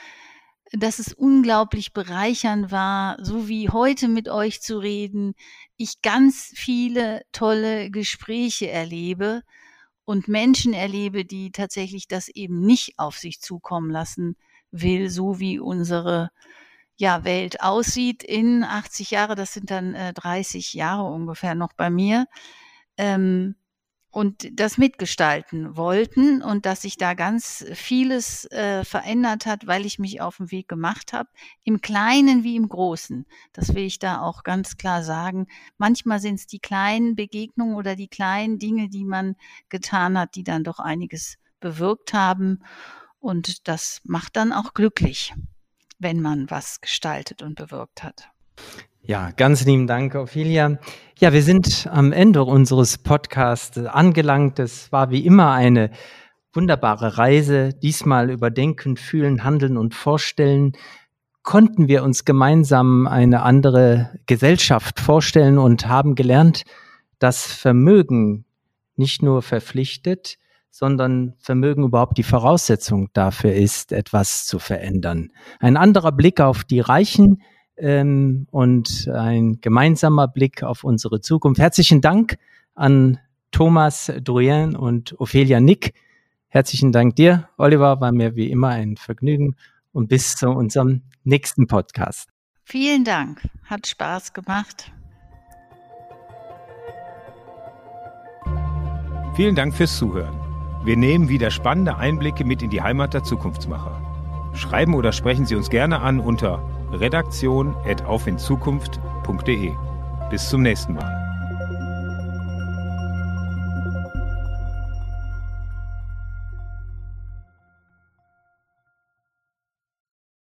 dass es unglaublich bereichernd war, so wie heute mit euch zu reden. Ich ganz viele tolle Gespräche erlebe und Menschen erlebe, die tatsächlich das eben nicht auf sich zukommen lassen will, so wie unsere ja, Welt aussieht in 80 Jahre. Das sind dann äh, 30 Jahre ungefähr noch bei mir. Ähm, und das mitgestalten wollten und dass sich da ganz vieles äh, verändert hat, weil ich mich auf den Weg gemacht habe, im Kleinen wie im Großen. Das will ich da auch ganz klar sagen. Manchmal sind es die kleinen Begegnungen oder die kleinen Dinge, die man getan hat, die dann doch einiges bewirkt haben. Und das macht dann auch glücklich, wenn man was gestaltet und bewirkt hat. Ja, ganz lieben Dank, Ophelia. Ja, wir sind am Ende unseres Podcasts angelangt. Es war wie immer eine wunderbare Reise. Diesmal über Denken, Fühlen, Handeln und Vorstellen konnten wir uns gemeinsam eine andere Gesellschaft vorstellen und haben gelernt, dass Vermögen nicht nur verpflichtet, sondern Vermögen überhaupt die Voraussetzung dafür ist, etwas zu verändern. Ein anderer Blick auf die Reichen, ähm, und ein gemeinsamer Blick auf unsere Zukunft. Herzlichen Dank an Thomas Druyen und Ophelia Nick. Herzlichen Dank dir, Oliver, war mir wie immer ein Vergnügen und bis zu unserem nächsten Podcast. Vielen Dank, hat Spaß gemacht. Vielen Dank fürs Zuhören. Wir nehmen wieder spannende Einblicke mit in die Heimat der Zukunftsmacher. Schreiben oder sprechen Sie uns gerne an unter redaktion.aufinzukunft.de. Bis zum nächsten Mal.